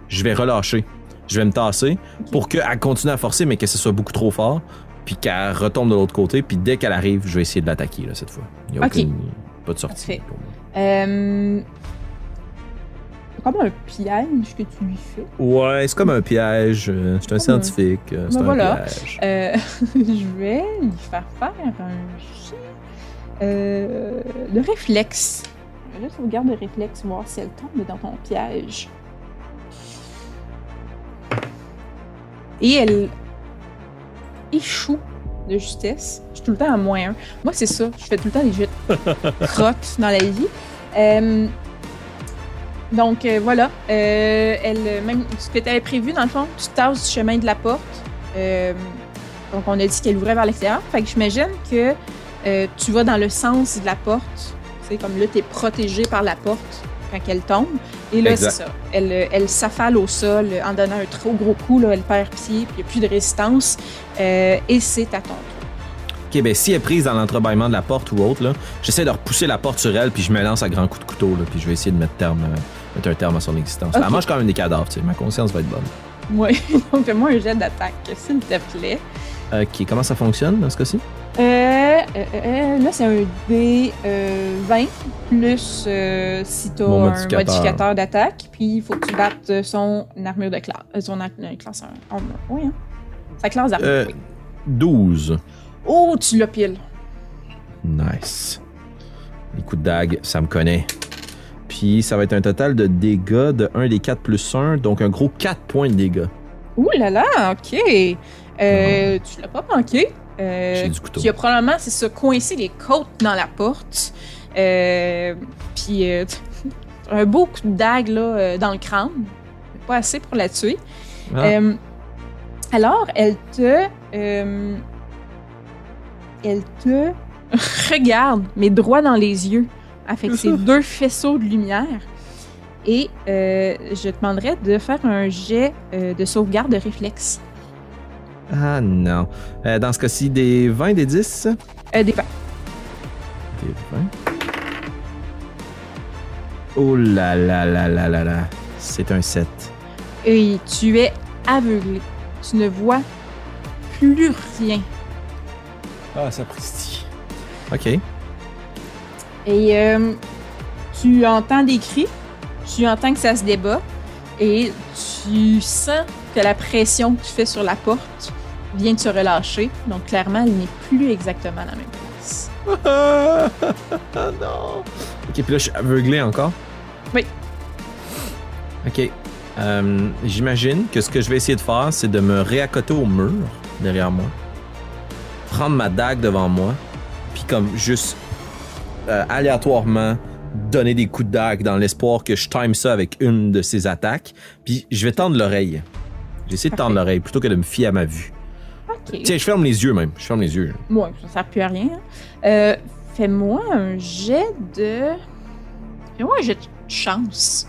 je vais relâcher. Je vais me tasser pour qu'elle continue à forcer, mais que ce soit beaucoup trop fort. Puis qu'elle retombe de l'autre côté. Puis dès qu'elle arrive, je vais essayer de l'attaquer cette fois. Il n'y a aucune- pas de sortie. Pour moi. Euh, comme un piège que tu lui fais. Ouais, c'est comme un piège. euh, C'est un scientifique. euh, C'est Ben un voilà. piège. Euh, je vais lui faire faire un jet euh, de réflexe. Là, sauvegarde de réflexe, voir si elle tombe dans ton piège. Et elle échoue de justesse. Je suis tout le temps à moins 1. Moi, c'est ça. Je fais tout le temps des jets de crottes dans la vie. Euh, donc, euh, voilà. Euh, elle, même ce que tu avais prévu, dans le fond, tu tasses du chemin de la porte. Euh, donc, on a dit qu'elle ouvrait vers l'extérieur. Fait que j'imagine que euh, tu vas dans le sens de la porte. C'est comme là, tu es protégé par la porte quand elle tombe. Et là, c'est ça. Elle, euh, elle s'affale au sol euh, en donnant un trop gros coup. Là, elle perd pied, puis il n'y a plus de résistance. Euh, et c'est à ton tour. Ok, ben si elle est prise dans l'entrebâillement de la porte ou autre, j'essaie de repousser la porte sur elle, puis je me lance à grands coups de couteau, là, puis je vais essayer de mettre, terme, euh, mettre un terme à son existence. Ok. Elle mange quand même des cadavres, tu sais, ma conscience va être bonne. Oui. donc, fais-moi un jet d'attaque, s'il te plaît. Ok, comment ça fonctionne dans ce cas-ci? Euh, euh, euh, là, c'est un D euh, 20 plus euh, si tu as Mon un modificateur. modificateur d'attaque. Puis il faut que tu battes euh, son armure de classe. Euh, son euh, classe armure. Oui, hein? Sa classe d'armure. Euh, oui. 12. Oh, tu l'as pile. Nice. Les coups de dague, ça me connaît. Puis ça va être un total de dégâts de 1 des 4 plus 1, donc un gros 4 points de dégâts. Ouh là là, ok. Euh, Tu l'as pas manqué. Euh, J'ai du couteau. Tu as probablement, c'est ça, coincé les côtes dans la porte. Euh, puis euh, un beau coup de dague là, dans le crâne. Pas assez pour la tuer. Ah. Alors, elle te. elle te regarde, mais droit dans les yeux, avec ses deux faisceaux de lumière. Et euh, je te demanderais de faire un jet euh, de sauvegarde de réflexe. Ah non. Euh, dans ce cas-ci, des 20, des 10? Euh, des vingt. Des 20. Oh là là là là là là. C'est un 7. Et tu es aveuglé. Tu ne vois plus rien. Ah, ça pristille. Ok. Et euh, tu entends des cris, tu entends que ça se débat, et tu sens que la pression que tu fais sur la porte vient de se relâcher. Donc clairement, elle n'est plus exactement à la même place. ah non. Ok, puis là, je suis aveuglé encore? Oui. Ok. Euh, J'imagine que ce que je vais essayer de faire, c'est de me réaccoter au mur derrière moi, prendre ma dague devant moi, puis comme juste euh, aléatoirement donner des coups de dague dans l'espoir que je time ça avec une de ces attaques, puis je vais tendre l'oreille. J'ai essayé de tendre l'oreille plutôt que de me fier à ma vue. Ok. Tiens, je ferme les yeux même. Je ferme les yeux. Moi, ça sert plus à rien. hein. Euh, Fais-moi un jet de. Fais-moi un jet de chance.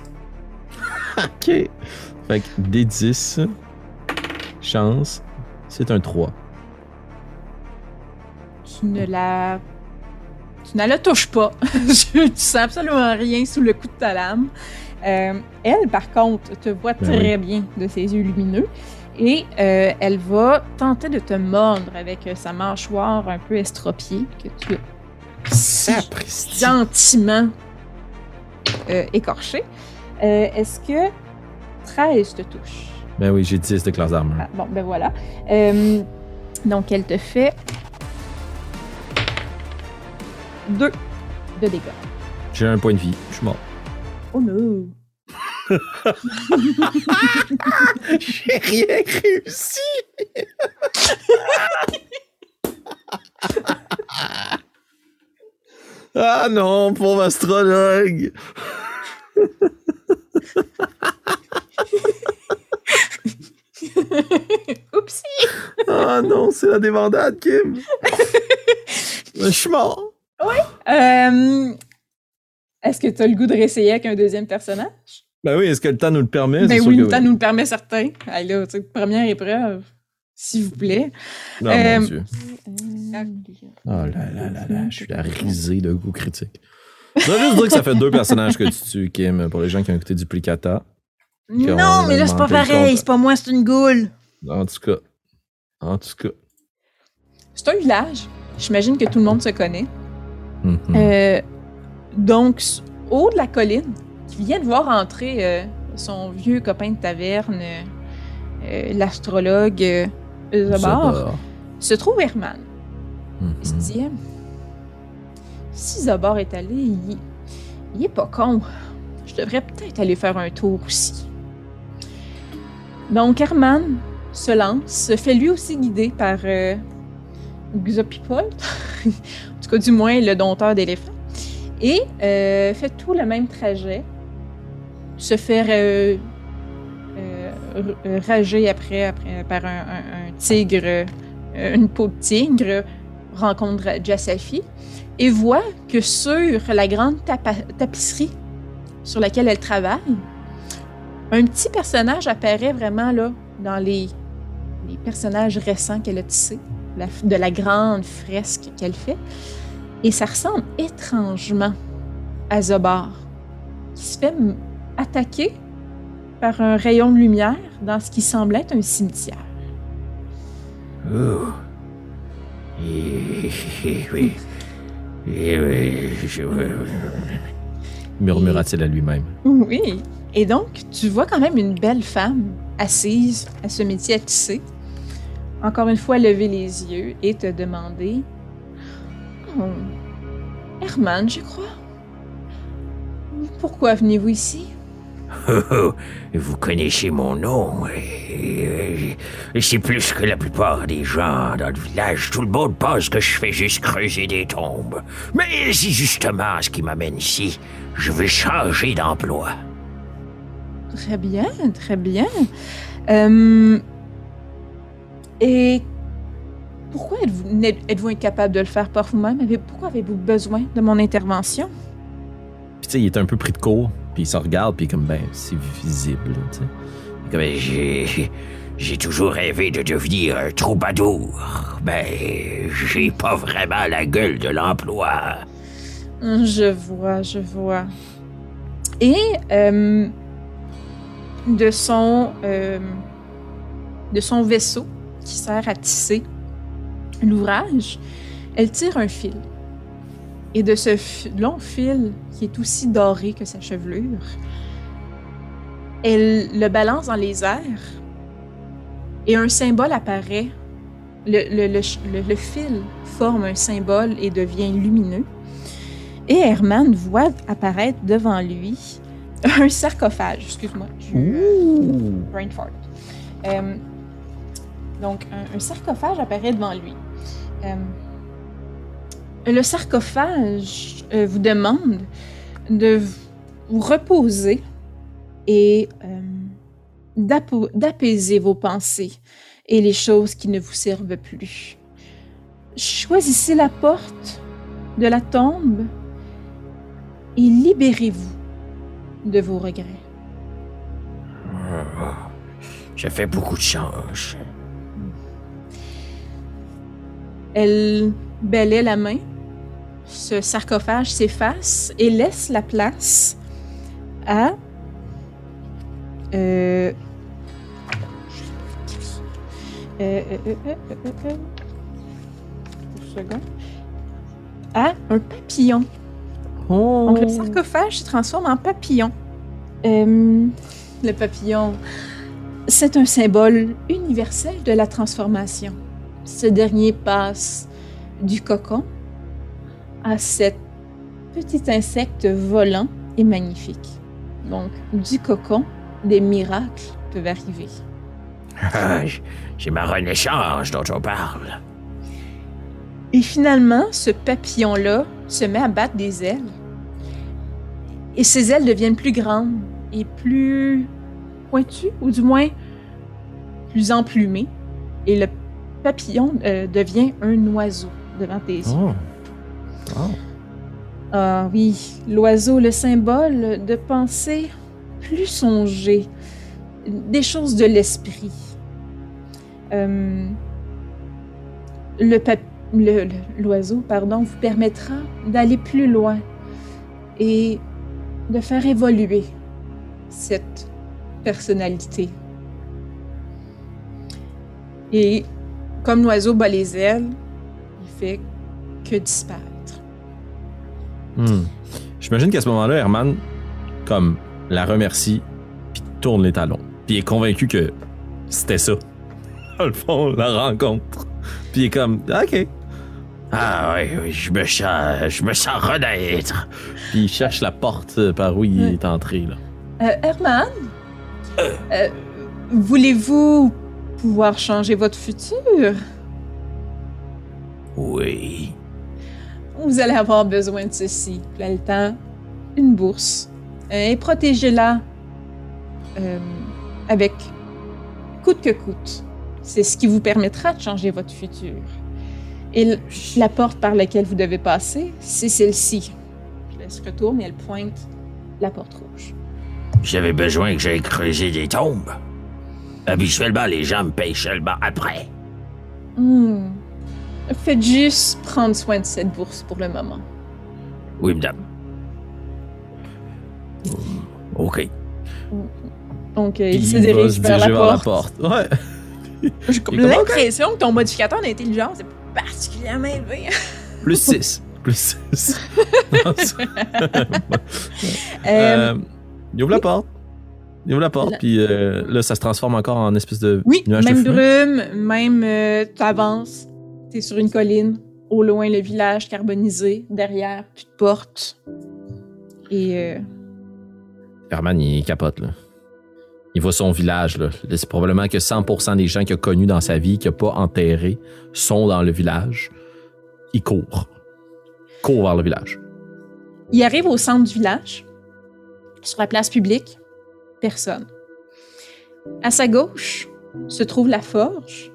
OK. Fait que D10, chance, c'est un 3. Tu ne la. Tu ne la touches pas. tu sens absolument rien sous le coup de ta lame. Euh, elle, par contre, te voit Ben très bien de ses yeux lumineux. Et euh, elle va tenter de te mordre avec euh, sa mâchoire un peu estropiée que tu as gentiment euh, écorché. Est-ce que 13 te touche? Ben oui, j'ai 10 de classe d'armure. Ah, bon, ben voilà. Donc, elle te fait 2 de dégâts. J'ai un point de vie. Je suis mort. Oh no! J'ai rien réussi! ah non, pauvre astrologue! Oupsie! Ah non, c'est la débandade, Kim! Je suis mort! Euh, Est-ce que tu as le goût de réessayer avec un deuxième personnage? Ben oui, est-ce que le temps nous le permet? Ben oui, le temps nous le permet certain. Allez, là, première épreuve, s'il vous plaît. Non, Euh, mon Dieu. Oh là là là là, je suis la risée de goût critique. Je voudrais juste dire que ça fait deux personnages que tu tues, Kim, pour les gens qui ont écouté Duplicata. Non, mais là, c'est pas pareil. C'est pas moi, c'est une goule. En tout cas. En tout cas. C'est un village. J'imagine que tout le monde se connaît. Mhm. Euh, donc, haut de la colline, qui vient de voir entrer euh, son vieux copain de taverne, euh, l'astrologue Zabar. se trouve Herman. Mhm. Il se dit, euh, si Zabar est allé, il, il est pas con. Je devrais peut-être aller faire un tour aussi. Donc, Herman se lance, se fait lui aussi guider par euh, Xopipol, tout du moins, le dompteur d'éléphants, et euh, fait tout le même trajet, se fait euh, euh, rager après, après par un, tigre, une peau de tigre, rencontre Jassafi, et voit que sur la grande tapisserie sur laquelle elle travaille, un petit personnage apparaît vraiment là dans les, les personnages récents qu'elle a tissés, la- de la grande fresque qu'elle fait. Et ça ressemble étrangement à Zobar, qui se fait attaquer par un rayon de lumière dans ce qui semble être un cimetière. Oh. Oui. Oui, je- Murmura-t-il à lui-même. Oui. Et donc, tu vois quand même une belle femme assise à ce métier à tisser. Encore une fois, lever les yeux et te demander Oh, Herman, je crois. Pourquoi venez-vous ici? Oh, oh, vous connaissez mon nom. et- et C'est plus que la plupart des gens dans le village. Tout le monde pense que je fais juste creuser des tombes. Mais c'est justement ce qui m'amène ici. Je veux changer d'emploi. Très bien, très bien. Euh, et pourquoi êtes-vous incapable de le faire par vous-même? Pourquoi avez-vous besoin de mon intervention? Puis tu sais, il est un peu pris de court, puis il se regarde, puis comme, ben, c'est visible, tu sais. Comme j'ai. J'ai toujours rêvé de devenir un troubadour. Mais j'ai pas vraiment la gueule de l'emploi. Je vois, je vois. Et euh, de son euh, de son vaisseau qui sert à tisser l'ouvrage, elle tire un fil. Et de ce long fil qui est aussi doré que sa chevelure, elle le balance dans les airs et un symbole apparaît. Le, le- le ch- le- le fil forme un symbole et devient lumineux. Et Herman voit apparaître devant lui un sarcophage. Excuse-moi, brain fart. Euh, donc, un, sarcophage apparaît devant lui. Euh, le sarcophage euh, vous demande de vous reposer et euh, d'apaiser vos pensées et les choses qui ne vous servent plus. Choisissez la porte de la tombe et libérez-vous de vos regrets. Ça fait beaucoup de chance. Elle balaie la main. Ce sarcophage s'efface et laisse la place à. Euh, euh, euh, euh, euh, euh, euh. À un papillon. Oh! Donc le sarcophage se transforme en papillon. Euh, le papillon, c'est un symbole universel de la transformation. Ce dernier passe du cocon à cet petit insecte volant et magnifique. Donc, du cocon, des miracles peuvent arriver. Ah, C'est ma renaissance dont on parle. Et finalement, ce papillon-là se met à battre des ailes. Et ses ailes deviennent plus grandes et plus pointues, ou du moins plus emplumées. Et le papillon euh, devient un oiseau devant tes yeux. Oh. Oh. Ah oui, l'oiseau, le symbole de penser plus songer, des choses de l'esprit. Euh, le- l'oiseau, pardon, vous permettra d'aller plus loin et de faire évoluer cette personnalité. Et comme l'oiseau bat les ailes, il fait que disparaître. Hmm. J'imagine qu'à ce moment-là, Herman, comme, la remercie, puis tourne les talons. Puis est convaincu que c'était ça. Dans le fond, la rencontre. Puis il est comme, OK. Ah oui, oui, je me sens, je me sens renaître. Puis il cherche la porte euh, par où il Ouais. est entré. Là. Euh, Herman, euh, voulez-vous pouvoir changer votre futur? Oui. Vous allez avoir besoin de ceci. Le temps, une bourse. Euh, et protégez-la euh, avec coûte que coûte. C'est ce qui vous permettra de changer votre futur. Et la porte par laquelle vous devez passer, c'est celle-ci. Elle se retourne et elle pointe la porte rouge. J'avais besoin que j'aille creuser des tombes. Habituellement, les gens me payent seulement après. Hmm. Faites juste prendre soin de cette bourse pour le moment. Oui, madame. OK. Donc, euh, Puis il se dirige se vers, diriger la porte. Ouais. J'ai l'impression que ton modificateur d'intelligence est particulièrement élevé. Plus 6. Plus 6. Euh, Euh, il ouvre la porte. Il ouvre la porte, puis euh, là, ça se transforme encore en espèce de oui, nuage même de brume, même euh, t'avances, t'es sur une colline, au loin le village carbonisé, derrière, plus de porte. Et euh, Herman, il capote, là. Il voit son village, là. Là, C'est probablement que 100% des gens qu'il a connus dans sa vie, qu'il n'a pas enterrés, sont dans le village. Il court. Il court vers le village. il arrive au centre du village, sur la place publique, personne. À sa gauche se trouve la forge.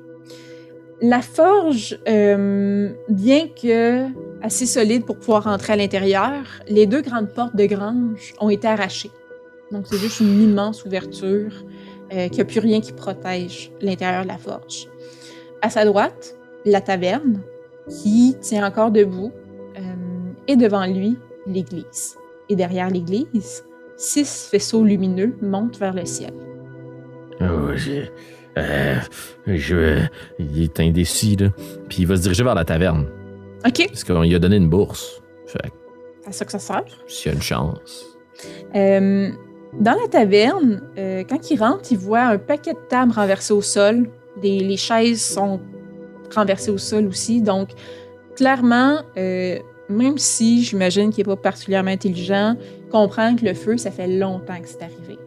La forge, euh, bien que assez solide pour pouvoir rentrer à l'intérieur, les deux grandes portes de grange ont été arrachées. Donc c'est juste une immense ouverture, euh, qu'il n'y a plus rien qui protège l'intérieur de la forge. À sa droite, la taverne, qui tient encore debout, euh, et devant lui, l'église. Et derrière l'église, six faisceaux lumineux montent vers le ciel. Oh, je, euh, je, Il est indécis, là. Puis il va se diriger vers la taverne. OK, Parce qu'on lui a donné une bourse. Fait à ça que ça sert? s'il y a une chance. Euh, dans la taverne, euh, quand il rentre, il voit un paquet de tables renversées au sol. Des, les chaises sont renversées au sol aussi. Donc, clairement, euh, même si j'imagine qu'il n'est pas particulièrement intelligent, il comprend que le feu, ça fait longtemps que c'est arrivé.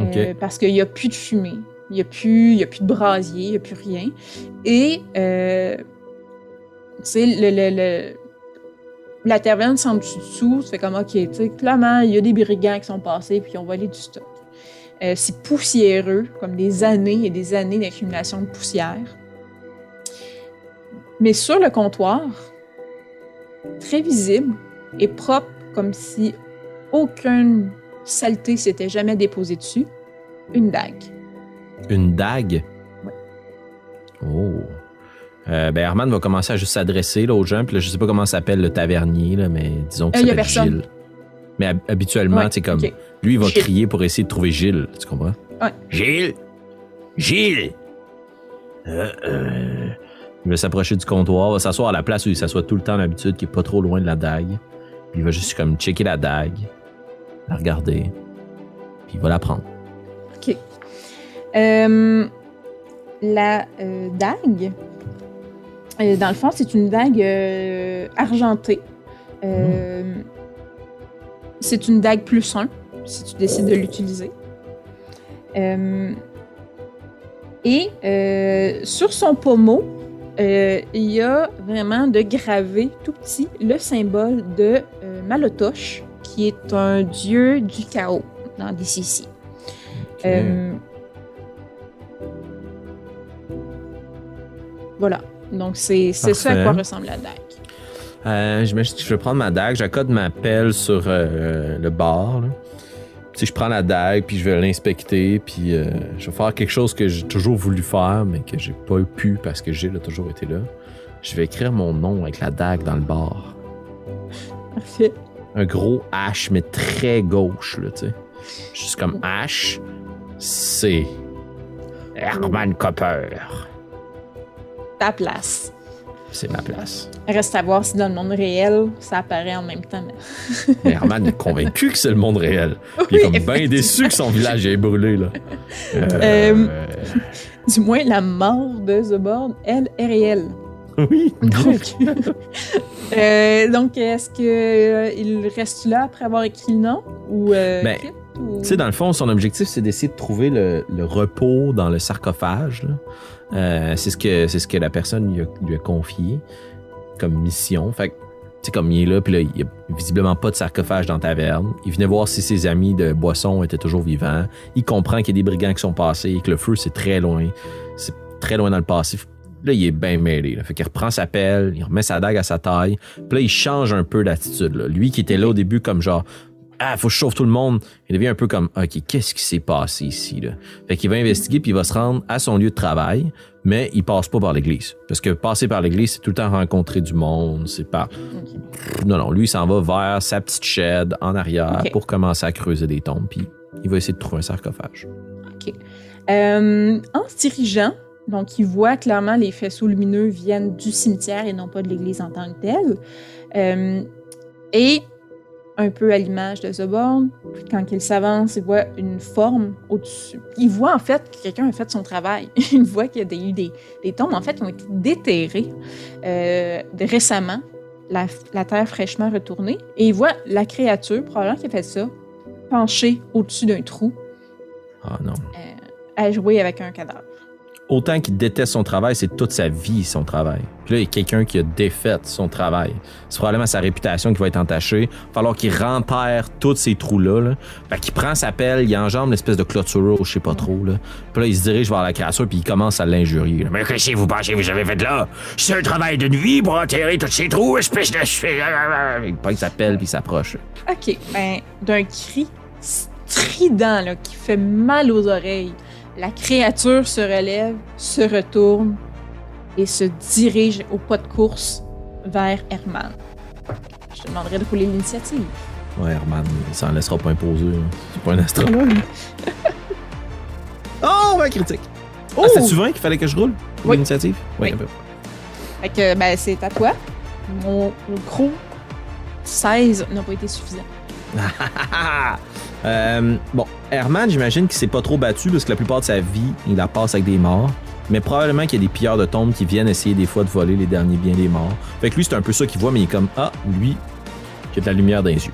Euh, parce qu'il n'y a plus de fumée, il n'y a, plus- y a plus de brasier, il n'y a plus rien. Et, euh, tu sais, le, le- le- la taverne s'en dessous ça fait comme, OK, tu sais, clairement, il y a des brigands qui sont passés puis qui ont volé du stock. Euh, c'est poussiéreux, comme des années et des années d'accumulation de poussière. Mais sur le comptoir, très visible et propre, comme si aucune saleté s'était jamais déposée dessus, une dague. Une dague? Ouais. Oh. Euh, ben, Herman va commencer à juste s'adresser aux gens. Puis là, je sais pas comment s'appelle le tavernier, là, mais disons que Euh, y a s'appelle personne. Gilles. Mais hab- habituellement, Ouais, sais, comme. Lui, il va Gilles. crier pour essayer de trouver Gilles. Tu comprends? Gilles? Gilles? Euh, euh, Il va s'approcher du comptoir, va s'asseoir à la place où il s'assoit tout le temps d'habitude, qui est pas trop loin de la dague. Puis il va juste comme checker la dague, la regarder, puis il va la prendre. OK. Euh, la euh, dague, euh, dans le fond, c'est une dague euh, argentée. Euh, C'est une dague plus 1, si tu décides de l'utiliser. Euh, et euh, sur son pommeau, euh, il y a vraiment de gravé tout petit le symbole de euh, Malotoche, qui est un dieu du chaos dans DCC. Euh, Voilà. Donc, c'est c'est ça à quoi ressemble la dague. Euh, que je vais prendre ma dague, j'accorde ma pelle sur euh, le bar. là. Tu sais, je prends la dague, puis je vais l'inspecter, puis euh, je vais faire quelque chose que j'ai toujours voulu faire, mais que j'ai pas pu parce que Gilles a toujours été là. Je vais écrire mon nom avec la dague dans le bar. Parfait. Un gros H, mais très gauche, là, tu sais. Juste comme H, C. Herman Copper. Ta place. C'est ma place. Reste à voir si dans le monde réel, ça apparaît en même temps. mais- Herman est convaincu que c'est le monde réel. Il est comme bien déçu que son village est brûlé, là. Euh, Du moins, la mort de The Board, elle, est réelle. Oui. Donc, euh, donc est-ce que euh, il reste là après avoir écrit le nom ou euh, Ben, ou- Tu sais, dans le fond, son objectif, c'est d'essayer de trouver le, le repos dans le sarcophage. Euh, c'est ce que c'est ce que la personne lui a, lui a confié comme mission. Fait que, tu sais, comme il est là, puis là, il y a visiblement pas de sarcophage dans la taverne. Il venait voir si ses amis de boisson étaient toujours vivants. Il comprend qu'il y a des brigands qui sont passés et que le feu, c'est très loin. C'est très loin dans le passé. Là, il est bien mêlé. Là. Fait qu'il reprend sa pelle, il remet sa dague à sa taille. Puis là, il change un peu d'attitude. Lui qui était là au début comme genre ah, faut que je sauve tout le monde. Il devient un peu comme, OK, qu'est-ce qui s'est passé ici, là? Fait qu'il va investiguer puis il va se rendre à son lieu de travail, mais il passe pas par l'église. Parce que passer par l'église, c'est tout le temps rencontrer du monde, c'est pas... Non, non, lui, il s'en va vers sa petite shed en arrière Ok. pour commencer à creuser des tombes, puis il va essayer de trouver un sarcophage. Euh, en se dirigeant, donc il voit clairement les faisceaux lumineux viennent du cimetière et non pas de l'église en tant que telle. Euh, et un peu à l'image de Zoborn, quand il s'avance, il voit une forme au-dessus. Il voit en fait que quelqu'un a fait son travail. il voit qu'il y a eu des, des tombes en fait qui ont été déterrées euh, récemment, la, la terre fraîchement retournée. Et il voit la créature, probablement qui a fait ça, penchée au-dessus d'un trou Ah non. à jouer avec un cadavre. Autant qu'il déteste son travail, c'est toute sa vie son travail. Puis là, il y a quelqu'un qui a défait son travail. C'est probablement sa réputation qui va être entachée. Il va falloir qu'il renterre tous ces trous-là. Là. Fait qu'il prend sa pelle, il enjambe l'espèce de clôture, je sais pas trop. Là. Puis là, il se dirige vers la créature, puis il commence à l'injurier. Mais qu'est-ce que vous pensez que vous avez fait là? C'est un travail de nuit pour enterrer tous ces trous, espèce de... Il prend sa pelle, puis s'approche. OK, ben, d'un cri strident qui fait mal aux oreilles, la créature se relève, se retourne et se dirige au pas de course vers Herman. Je te demanderais de rouler l'initiative. Ouais, Herman, il s'en laissera pas imposer. là. C'est pas un astrologue. oh, ouais, critique. Oh! Ah, C'était-tu 20 qu'il fallait que je roule? pour Oui. L'initiative? Oui. un peu. Fait que, ben, c'est à toi. Mon mon gros 16 n'a pas été suffisant. Euh, bon, Herman, j'imagine qu'il s'est pas trop battu parce que la plupart de sa vie, il la passe avec des morts. Mais probablement qu'il y a des pilleurs de tombes qui viennent essayer des fois de voler les derniers biens des morts. Fait que lui, c'est un peu ça qu'il voit, mais il est comme Ah, lui, a de la lumière dans les yeux.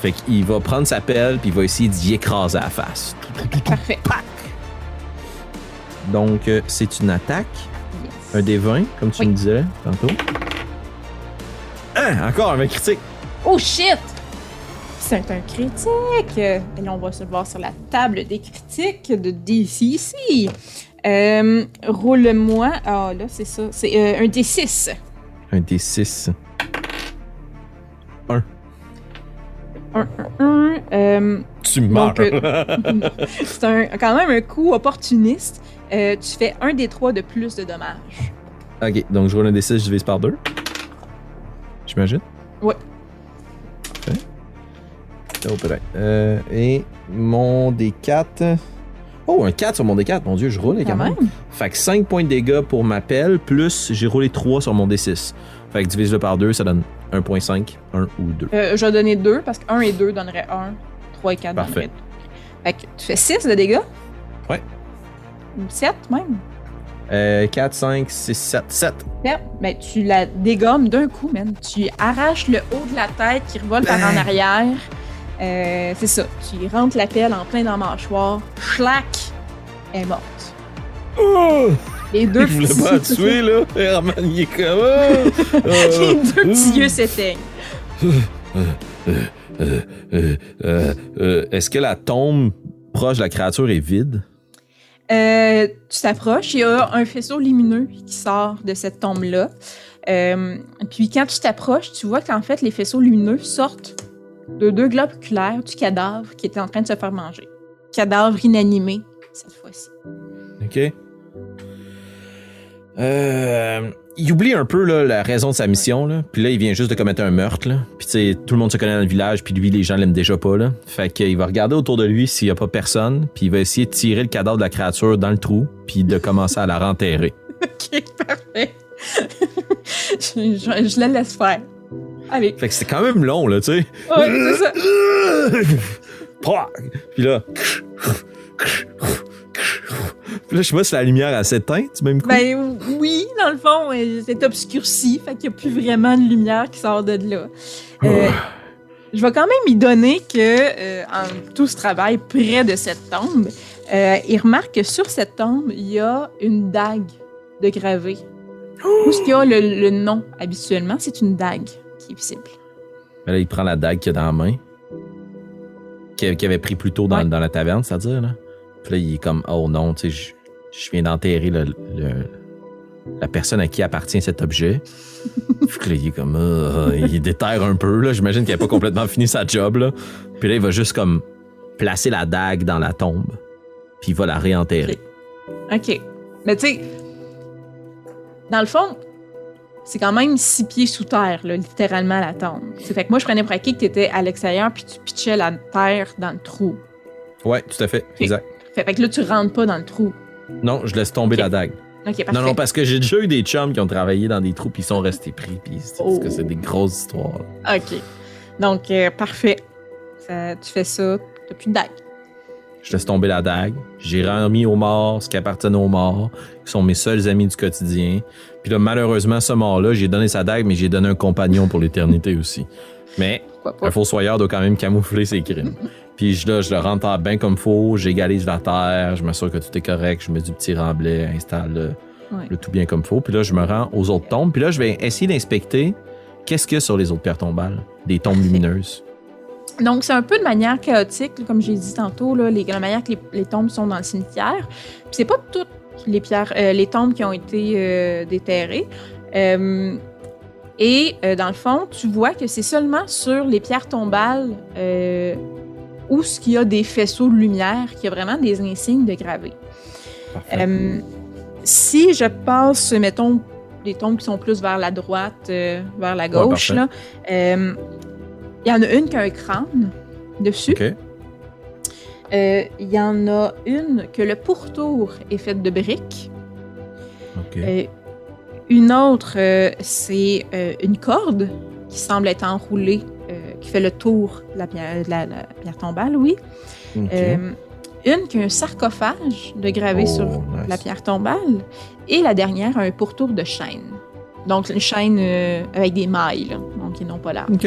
Fait qu'il va prendre sa pelle puis il va essayer d'y écraser la face. Parfait. Donc, euh, c'est une attaque. Yes. Un des 20, comme tu Oui. me disais tantôt. Hein, encore un critique. Oh shit! C'est un critique! Et là, on va se voir sur la table des critiques de DCC. Euh, Roule-moi. Ah, là, c'est ça. C'est euh, un D6. Un des 6. Un, un, un. Euh, Tu meurs. Euh, c'est un- quand même un coup opportuniste. Tu fais un des trois de plus de dommages. ok, donc je roule un des 6, je divise par 2. J'imagine? Ouais. Oh. Euh, et mon D4. Oh, un 4 sur mon D4. Mon Dieu, je roule quand même. Fait que 5 points de dégâts pour ma pelle, plus j'ai roulé 3 sur mon D6. Fait que divise-le par 2, ça donne 1.5, 1 ou 2. Euh, je vais donner deux parce que 1 et 2 donneraient 1. 3 et 4 Parfait. donneraient 2. Fait que tu fais 6 de dégâts? Ouais. Ou 7 même? Euh, 4, 5, 6, 7. 7. Ouais, ben, tu la dégommes d'un coup, man. Tu arraches le haut de la tête qui revole par en Ben. arrière. Euh, c'est ça. Tu rentres la pelle en plein dans la mâchoire. Schlac! Elle est morte. Les deux Je voulais petits- pas la tuer, là. Herman, il est comme. oh! Les deux petits yeux s'éteignent. euh, euh, Est-ce que la tombe proche de la créature est vide? Euh, tu t'approches, il y a un faisceau lumineux qui sort de cette tombe-là. Euh, puis quand tu t'approches, tu vois qu'en fait, les faisceaux lumineux sortent de deux globes oculaires du cadavre qui était en train de se faire manger. Cadavre inanimé, cette fois-ci. OK. Euh, il oublie un peu là, la raison de sa mission. Là. Puis là, il vient juste de commettre un meurtre. Là. Puis tout le monde se connaît dans le village. Puis lui, les gens l'aiment déjà pas. Là. Fait qu'il va regarder autour de lui s'il y a pas personne. Puis il va essayer de tirer le cadavre de la créature dans le trou. Puis de commencer à la renterrer. Ok, parfait. je, je- je la laisse faire. Allez. Fait que c'est quand même long, là, tu sais. Ouais, c'est ça. Puis là. Puis là, je sais pas si la lumière a s'éteint du même coup. Ben oui, dans le fond, euh, c'est obscurci, fait qu'il n'y a plus vraiment de lumière qui sort de là. Euh, je vais quand même y donner que, euh, en tout ce travail près de cette tombe, euh, il remarque que sur cette tombe, il y a une dague de gravée. Où ce qu'il y a le, le nom habituellement, c'est une dague qui est visible. Mais là, il prend la dague qu'il a dans la main. Qu'il avait pris plus tôt dans, Ouais. dans la taverne, c'est-à-dire, là. Puis là, il est comme, oh non, tu sais, je, je viens d'enterrer le, le- la personne à qui appartient cet objet. Puis là, il est comme, Ah, il déterre un peu, là. J'imagine qu'il n'a pas complètement fini sa job, là. Puis là, il va juste comme placer la dague dans la tombe. Puis il va la réenterrer. OK. Mais tu sais, dans le fond, c'est quand même six pieds sous terre, là, littéralement, la tombe. C'est fait que moi, je prenais pour acquis que tu étais à l'extérieur puis tu pitchais la terre dans le trou. Ouais, tout à fait. Exact. Fait, fait que là, tu rentres pas dans le trou. Non, je laisse tomber la dague. Non, non, parce que j'ai déjà eu des chums qui ont travaillé dans des trous puis ils sont restés pris. Puis c'est parce Oh. que c'est des grosses histoires. là. OK. Donc, euh, parfait. Ça- tu fais ça, t'as plus de dague. Je laisse tomber la dague. J'ai remis aux morts ce qui appartient aux morts, qui sont mes seuls amis du quotidien. Puis là, malheureusement, ce mort-là, j'ai donné sa dague, mais j'ai donné un compagnon pour l'éternité aussi. Mais un fossoyeur doit quand même camoufler ses crimes. Puis je, là, je le rentre bien comme faut, j'égalise la terre, je m'assure que tout est correct, je mets du petit remblai, installe le, Ouais. le tout bien comme faut. Puis là, je me rends aux autres tombes. Puis là, je vais essayer d'inspecter qu'est-ce qu'il y a sur les autres pierres tombales, des tombes lumineuses. Donc, c'est un peu de manière chaotique, comme j'ai dit tantôt, là, les, la manière que les, les tombes sont dans le cimetière. Puis c'est pas toutes les pierres, euh, les tombes qui ont été euh, déterrées. Euh, et dans le fond, tu vois que c'est seulement sur les pierres tombales où ce qu'il y a des faisceaux de lumière, qu'il y a vraiment des insignes de gravés. Si je passe, mettons, des tombes qui sont plus vers la droite, vers la gauche, là, il y en a une qui a un crâne dessus. OK. Euh, Il y en a une que le pourtour est fait de briques. Euh, une autre, euh, c'est une corde qui semble être enroulée, qui fait le tour de la pierre, de la- la pierre tombale, oui. Une qui a un sarcophage de gravé Oh, sur nice. la pierre tombale. Et la dernière a un pourtour de chaîne. Donc, une chaîne avec des mailles, là, donc ils n'ont pas. OK.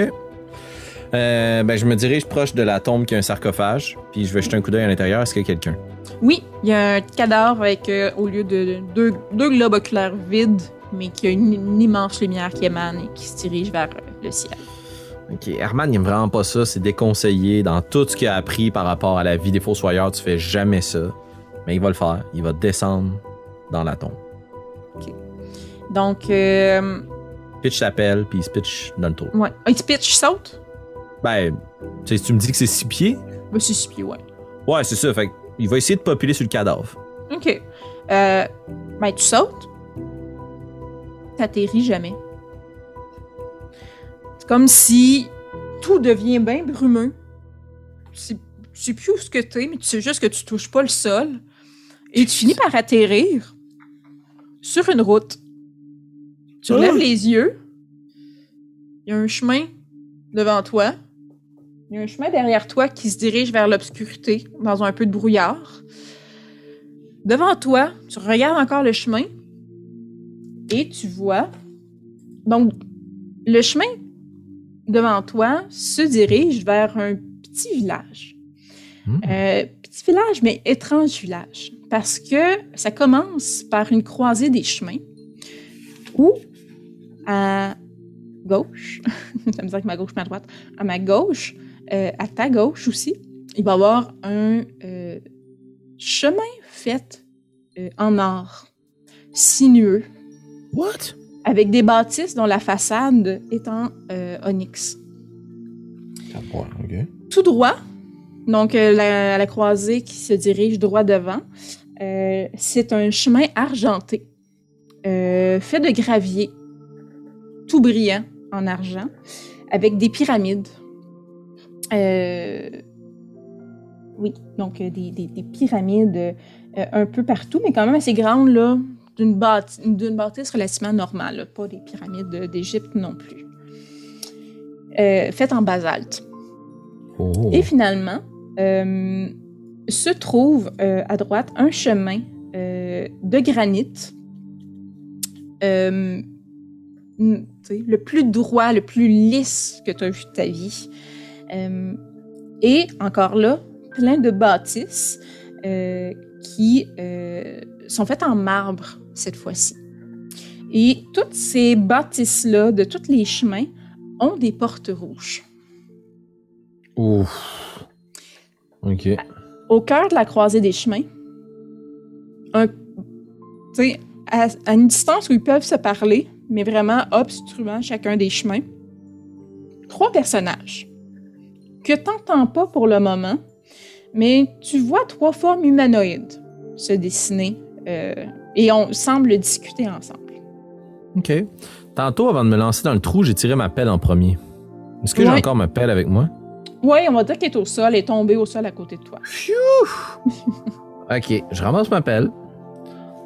Euh, ben, je me dirige proche de la tombe qui a un sarcophage, puis je vais jeter un coup d'œil à l'intérieur. Est-ce qu'il y a quelqu'un? Oui, il y a un cadavre avec, euh, au lieu de deux, deux globes oculaires vides, mais qui a une, une immense lumière qui émane et qui se dirige vers euh, le ciel. OK. Herman, il aime vraiment pas ça. C'est déconseillé. Dans tout ce qu'il a appris par rapport à la vie des fossoyeurs, tu fais jamais ça. Mais il va le faire. Il va descendre dans la tombe. Donc, euh, Pitch s'appelle, puis il se pitch dans le trou. ouais. Ah, il se pitch, saute? Ben, tu sais, tu me dis que c'est six pieds? Ben, c'est six pieds, ouais. Ouais, c'est ça. Fait il va essayer de populer sur le cadavre. OK. Euh, ben, tu sautes. T'atterris jamais. C'est comme si tout devient bien brumeux. Tu sais, tu sais plus où ce que t'es, mais tu sais juste que tu touches pas le sol. Et tu finis par atterrir sur une route. Tu Ah! relèves les yeux. Il y a un chemin devant toi. Il y a un chemin derrière toi qui se dirige vers l'obscurité, dans un peu de brouillard. Devant toi, tu regardes encore le chemin et tu vois. Donc, le chemin devant toi se dirige vers un petit village. Hmm. Euh, petit village, mais étrange village. Parce que ça commence par une croisée des chemins où, à gauche, ça me dit que ma gauche, ma droite, à ma gauche, euh, à ta gauche aussi, il va y avoir un euh, chemin fait euh, en or, sinueux, What? avec des bâtisses dont la façade est en onyx. OK. Tout droit, donc la, la croisée qui se dirige droit devant, c'est un chemin argenté, fait de gravier, tout brillant en argent, avec des pyramides. Euh, oui, donc euh, des, des- des pyramides euh, un peu partout, mais quand même assez grandes, là, d'une bâti- d'une bâtisse relativement normale, là, pas des pyramides de- d'Égypte non plus. Euh, faites en basalte. Oh. Et finalement, se trouve à droite un chemin de granit le plus droit, le plus lisse que tu as vu de ta vie. Euh, et encore là, plein de bâtisses euh, qui euh, sont faites en marbre cette fois-ci. Et toutes ces bâtisses-là, de tous les chemins, ont des portes rouges. Ouf. OK. Au cœur de la croisée des chemins, un, à une distance où ils peuvent se parler, mais vraiment obstruant chacun des chemins, trois personnages que t'entends pas pour le moment, mais tu vois trois formes humanoïdes se dessiner euh, et on semble discuter ensemble. OK. Tantôt, avant de me lancer dans le trou, j'ai tiré ma pelle en premier. Est-ce que j'ai encore ma pelle avec moi? Oui, on va dire qu'elle est au sol, elle est tombée au sol à côté de toi. OK, je ramasse ma pelle.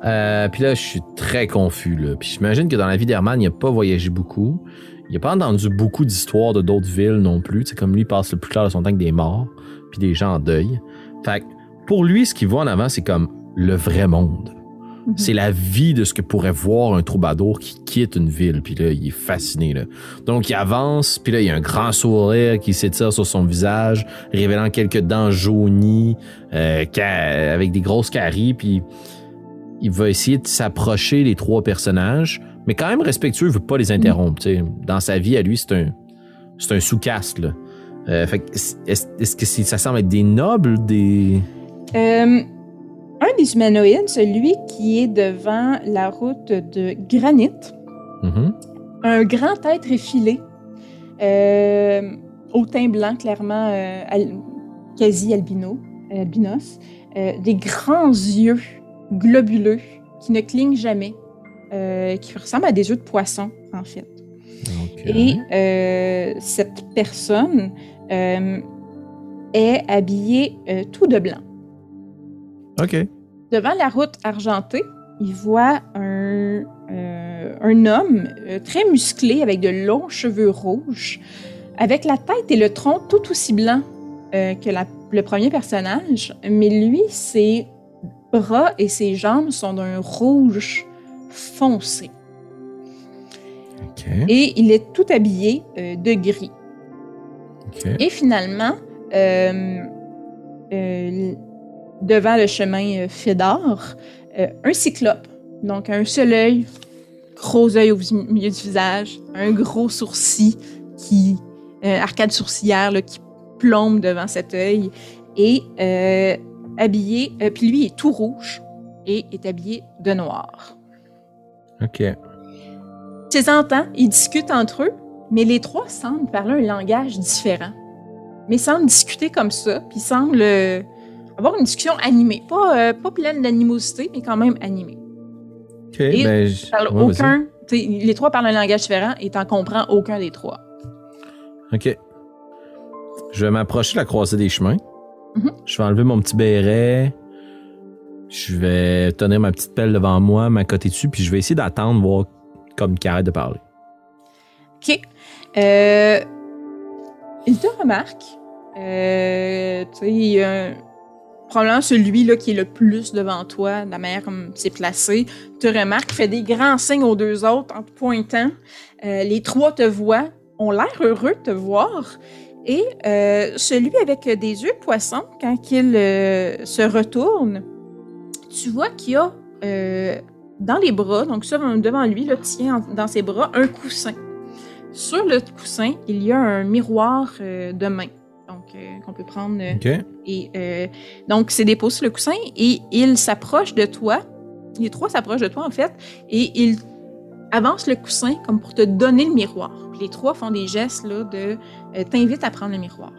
Euh, puis là, je suis très confus. Là. Puis j'imagine que dans la vie d'Herman, il n'a pas voyagé beaucoup. Il n'a pas entendu beaucoup d'histoires de d'autres villes non plus. C'est comme lui, il passe le plus clair de son temps que des morts, puis des gens en deuil. Fait que pour lui, ce qu'il voit en avant, c'est comme le vrai monde. C'est la vie de ce que pourrait voir un troubadour qui quitte une ville. Puis là, il est fasciné. Là. Donc, il avance, puis là, il y a un grand sourire qui s'étire sur son visage, révélant quelques dents jaunies, euh, avec des grosses caries. Puis il va essayer de s'approcher les trois personnages, mais quand même respectueux, il veut pas les interrompre. tu sais. Dans sa vie, à lui, c'est un, c'est un sous-caste. là. Euh, est-ce, que ça semble être des nobles, des... Euh, un des humanoïdes, celui qui est devant la route de granit, Mhm. un grand être effilé, euh, au teint blanc, clairement euh, al- quasi albino, albinos, des grands yeux globuleux qui ne clignent jamais, qui ressemblent à des yeux de poisson, en fait. Euh, Et euh, cette personne euh, est habillée euh, tout de blanc. OK. Devant la route argentée, il voit un, euh, un homme euh, très musclé avec de longs cheveux rouges, avec la tête et le tronc tout aussi blancs euh, que la- le premier personnage, mais lui, ses bras et ses jambes sont d'un rouge foncé. Et il est tout habillé euh, de gris. Et finalement, euh, euh, devant le chemin Fédor, un cyclope, donc un seul œil, gros œil au milieu du visage, un gros sourcil qui, arcade sourcilière là, qui plombe devant cet œil, et habillé, puis lui est tout rouge et est habillé de noir. OK. Tu les entends, ils discutent entre eux, mais les trois semblent parler un langage différent. Mais semblent discuter comme ça, puis semblent euh, avoir une discussion animée. Pas, euh, pas pleine d'animosité, mais quand même animée. OK. Et ben, je- Parle ouais, vas-y. aucun, les trois parlent un langage différent et t'en comprends aucun des trois. OK. Je vais m'approcher de la croisée des chemins. Mhm. Je vais enlever mon petit béret. Je vais tenir ma petite pelle devant moi, m'accoter dessus, puis je vais essayer d'attendre, voir comme qu'il arrête de parler. OK. Euh, il te remarque. Euh, tu sais, il y a probablement celui là qui est le plus devant toi, la manière comme c'est placé, te remarque, fait des grands signes aux deux autres en te pointant. Euh, les trois te voient, ont l'air heureux de te voir. Et euh, celui avec des yeux de poisson, quand il euh, se retourne, tu vois qu'il y a euh, dans les bras, donc ça devant lui, là, tient en- dans ses bras un coussin. Sur le coussin, il y a un miroir euh, de main, donc euh, qu'on peut prendre. euh, OK? et euh, donc, c'est déposé sur le coussin et il s'approche de toi. Les trois s'approchent de toi, en fait, et il avance le coussin comme pour te donner le miroir. Puis les trois font des gestes là, de euh, t'invite à prendre le miroir.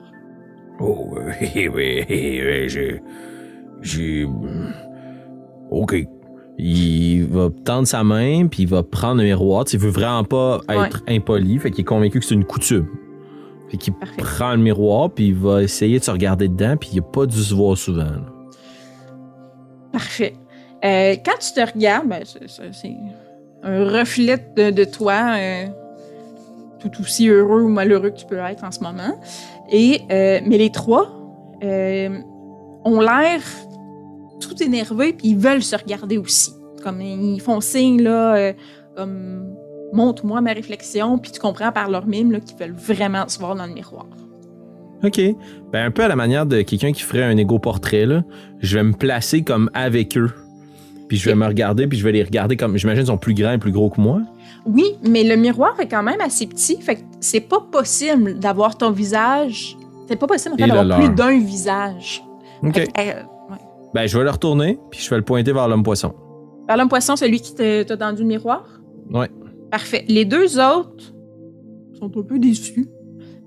Oh, oui, oui, oui, j'ai. J'ai. OK. Il va tendre sa main, puis il va prendre le miroir. Il veut vraiment pas être impoli, fait qu'il est convaincu que c'est une coutume. Fait qu'il prend le miroir, puis il va essayer de se regarder dedans, puis il a pas dû se voir souvent. là. Parfait. Euh, quand tu te regardes, ben, c'est- un reflet de, de toi, euh, tout aussi heureux ou malheureux que tu peux être en ce moment. Et, euh, mais les trois ont l'air tout énervés, puis ils veulent se regarder aussi. Comme ils font signe, là, euh, comme montre-moi ma réflexion, puis tu comprends par leur mime qu'ils veulent vraiment se voir dans le miroir. OK. Ben, un peu à la manière de quelqu'un qui ferait un égo portrait, là. Je vais me placer comme avec eux. Puis je vais me regarder, puis je vais les regarder comme. J'imagine qu'ils sont plus grands et plus gros que moi. Oui, mais le miroir est quand même assez petit, fait que c'est pas possible d'avoir ton visage. C'est pas possible d'avoir plus d'un visage. OK. Fait que, euh. Ben, je vais le retourner, puis je vais le pointer vers l'homme poisson. Par l'homme poisson, celui qui t'a tendu le miroir? Ouais. Parfait. Les deux autres sont un peu déçus,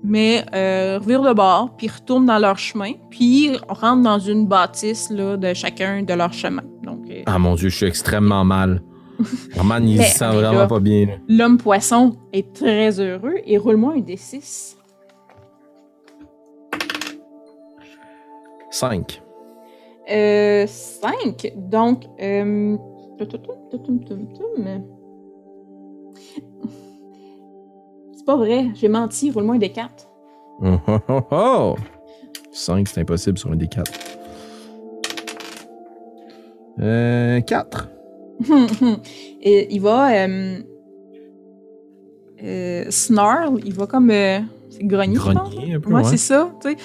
mais euh, revirent de bord, puis retournent dans leur chemin, puis rentrent dans une bâtisse là, de chacun de leur chemin. Donc, euh, Ah mon dieu, je suis extrêmement mal. Vraiment, il se sent vraiment là. pas bien. l'homme poisson est très heureux et roule-moi un D6. 5. Euh, 5. Donc, euh, c'est pas vrai, j'ai menti, roule-moi un D4. Oh, oh, oh. 5, c'est impossible sur un des 4. Euh, 4. Et il va. Euh, euh, snarl, il va comme. euh, c'est grogner. je pense. Grogner un peu, Ouais, ouais. c'est ça, tu sais.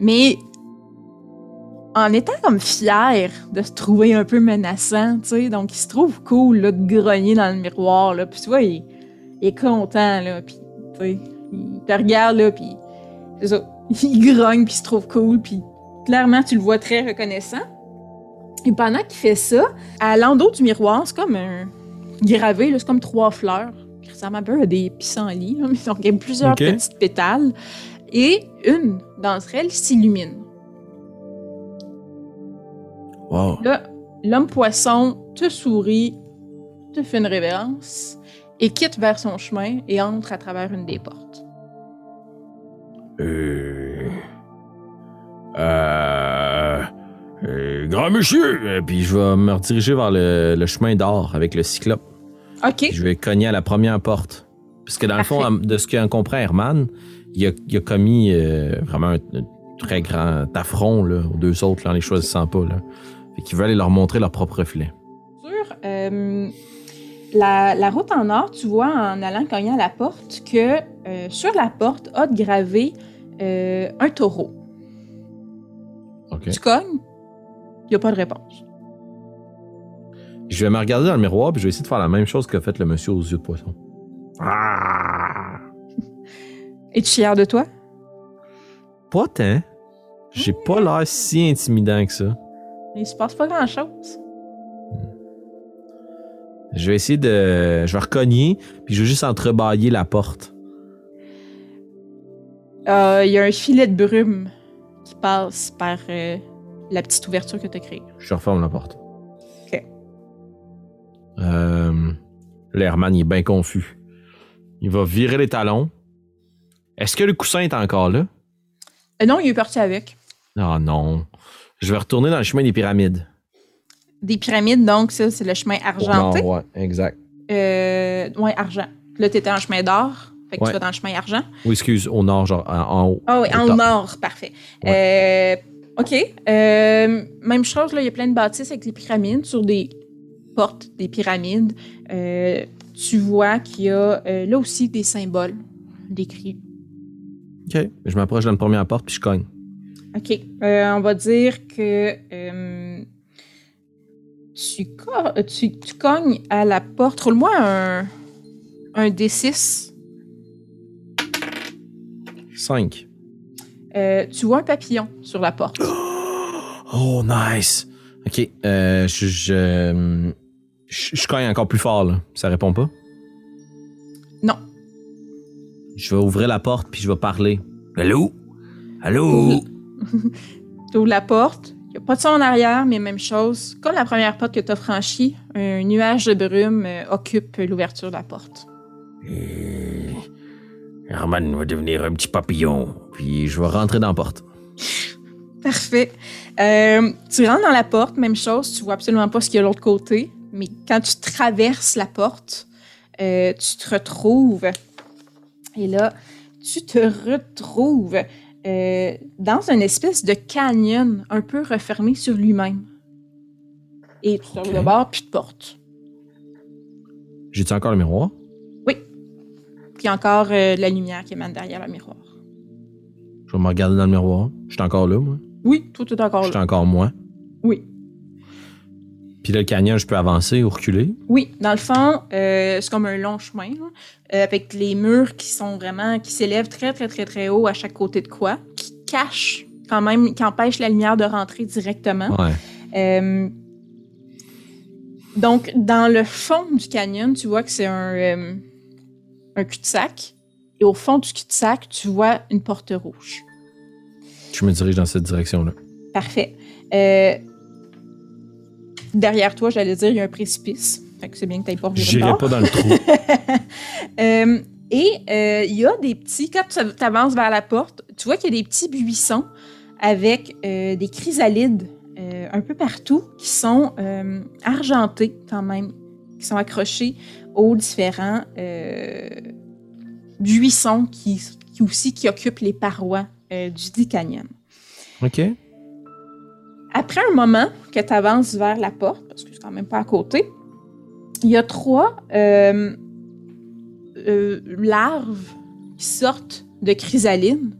Mais en étant comme fier de se trouver un peu menaçant, tu sais, donc il se trouve cool là, de grogner dans le miroir, là. Puis tu vois, il, il est content, là. Puis, tu sais, il te regarde, là, puis c'est ça. Il grogne, puis il se trouve cool, puis clairement, tu le vois très reconnaissant. Et pendant qu'il fait ça, à l'endos du miroir, c'est comme un gravé, là, c'est comme trois fleurs. qui ressemblent un peu à des pissenlits, là, mais donc il y a plusieurs petites pétales. Et une d'entre elles s'illumine. Wow. Là, l'homme poisson te sourit, te fait une révérence et quitte vers son chemin et entre à travers une des portes. Euh... Euh... euh, grand monsieur! Euh, Puis je vais me rediriger vers le, le chemin d'or avec le cyclope. OK. Puis je vais cogner à la première porte. Parce que dans le fond, de ce qu'on comprend, Herman, il a, il a commis euh, vraiment un très grand affront là, aux deux autres là, en les choisissant pas. Là. Fait qu'il veut aller leur montrer leur propre reflet. Sur euh, la, la route en or, tu vois en allant cogner à la porte que euh, sur la porte a gravé euh, un taureau. OK. Tu cognes, il n'y a pas de réponse. Je vais me regarder dans le miroir puis je vais essayer de faire la même chose qu'a fait le monsieur aux yeux de poisson. Ah! Es-tu fier de toi? Pas tant. J'ai pas l'air si intimidant que ça. Il se passe pas grand-chose. Je vais essayer de. Je vais recogner, puis je vais juste entrebâiller la porte. Euh, Il y a un filet de brume qui passe par euh, la petite ouverture que tu as créée. Je referme la porte. OK. Euh, là, Herman, il est bien confus. Il va virer les talons. Est-ce que le coussin est encore là? Euh, non, il est parti avec. Ah non. Je vais retourner dans le chemin des pyramides. Des pyramides, donc ça, c'est le chemin argenté. ouais, exact. Euh, ouais, argent. Là, tu étais en chemin d'or. Fait que Ouais. tu vas dans le chemin argent. Oui, excuse, au nord, genre en, haut. Ah oui, en top. nord, parfait. Euh, OK. Euh, même chose, là, il y a plein de bâtisses avec des pyramides sur des portes des pyramides. Tu vois qu'il y a là aussi des symboles décrits. OK. Je m'approche de la première porte, puis je cogne. OK. Euh, on va dire que euh, tu, co- tu, tu cognes à la porte. Roule-moi un, un D6. 5. Euh, tu vois un papillon sur la porte. Oh, nice. OK. Euh, je, je, je, je cogne encore plus fort, là. Ça répond pas? Je vais ouvrir la porte, puis je vais parler. Allô? Allô? Tu ouvres la porte. Il n'y a pas de son en arrière, mais même chose. Comme la première porte que tu as franchie, un nuage de brume euh, occupe l'ouverture de la porte. Euh, Herman va devenir un petit papillon. Puis je vais rentrer dans la porte. Parfait. Euh, tu rentres dans la porte, même chose. Tu vois absolument pas ce qu'il y a de l'autre côté. Mais quand tu traverses la porte, euh, tu te retrouves. Et là, tu te retrouves euh, dans une espèce de canyon un peu refermé sur lui-même. Et tu te Ok. retrouves de bord, puis de porte. J'ai-tu encore le miroir? Puis encore euh, de la lumière qui émane derrière le miroir. Je vais me regarder dans le miroir. J'étais encore là, moi. Oui, tout est encore J'étais là. encore moi. Oui. Puis là, le canyon, je peux avancer ou reculer? Oui, dans le fond, euh, c'est comme un long chemin, euh, avec les murs qui sont vraiment, qui s'élèvent très, très, très, très haut à chaque côté de quoi, qui cachent quand même, qui empêchent la lumière de rentrer directement. Ouais. Euh, donc, dans le fond du canyon, tu vois que c'est un, euh, un cul-de-sac. Et au fond du cul-de-sac, tu vois une porte rouge. Je me dirige dans cette direction-là. Parfait. Euh, derrière toi, j'allais dire, il y a un précipice. Fait que c'est bien que tu pas de J'irai pas dans le trou. Euh, et euh, il y a des petits, quand tu avances vers la porte, tu vois qu'il y a des petits buissons avec euh, des chrysalides un peu partout qui sont argentés quand même, qui sont accrochés aux différents buissons qui, qui aussi qui occupent les parois du dit canyon. OK. Après un moment que tu avances vers la porte, parce que c'est quand même pas à côté, il y a trois euh, euh, larves qui sortent de chrysaline,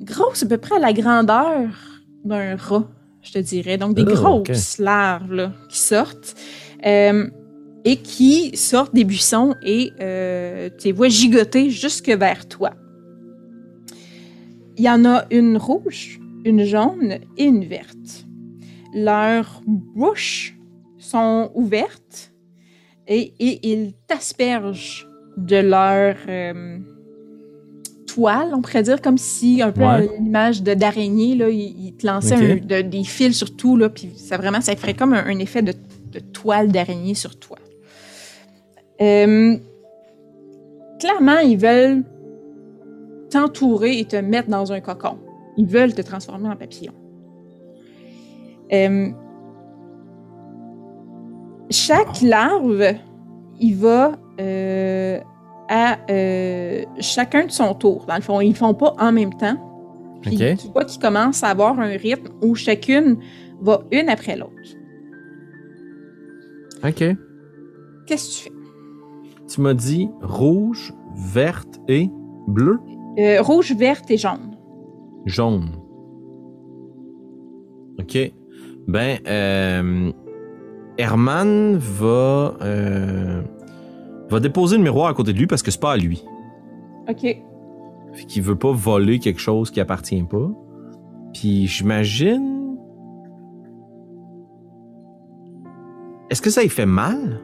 grosses à peu près à la grandeur d'un rat, je te dirais. Donc des Oh, grosses larves là, qui sortent euh, et qui sortent des buissons et tu les vois gigoter jusque vers toi. Il y en a une rouge, une jaune et une verte. Leurs bouches sont ouvertes et, et ils t'aspergent de leur euh, toile, on pourrait dire, comme si, un peu Ouais. l'image d'araignée, là, ils, ils te lançaient Ok. un- de- des fils sur tout, là, puis ça vraiment, ça ferait comme un, un effet de, de toile d'araignée sur toi. Euh, clairement, ils veulent t'entourer et te mettre dans un cocon. Ils veulent te transformer en papillon. Euh, chaque larve, il va euh, à euh, chacun de son tour. Dans le fond, ils ne font pas en même temps. Puis OK. tu vois qu'ils commencent à avoir un rythme où chacune va une après l'autre. OK. Qu'est-ce que tu fais? Tu m'as dit rouge, verte et bleu, Euh, rouge, verte et jaune. jaune. OK. Ben, euh, Herman va, euh, va déposer le miroir à côté de lui parce que c'est pas à lui. OK. Fait qu'il veut pas voler quelque chose qui appartient pas. Puis j'imagine. Est-ce que ça lui fait mal?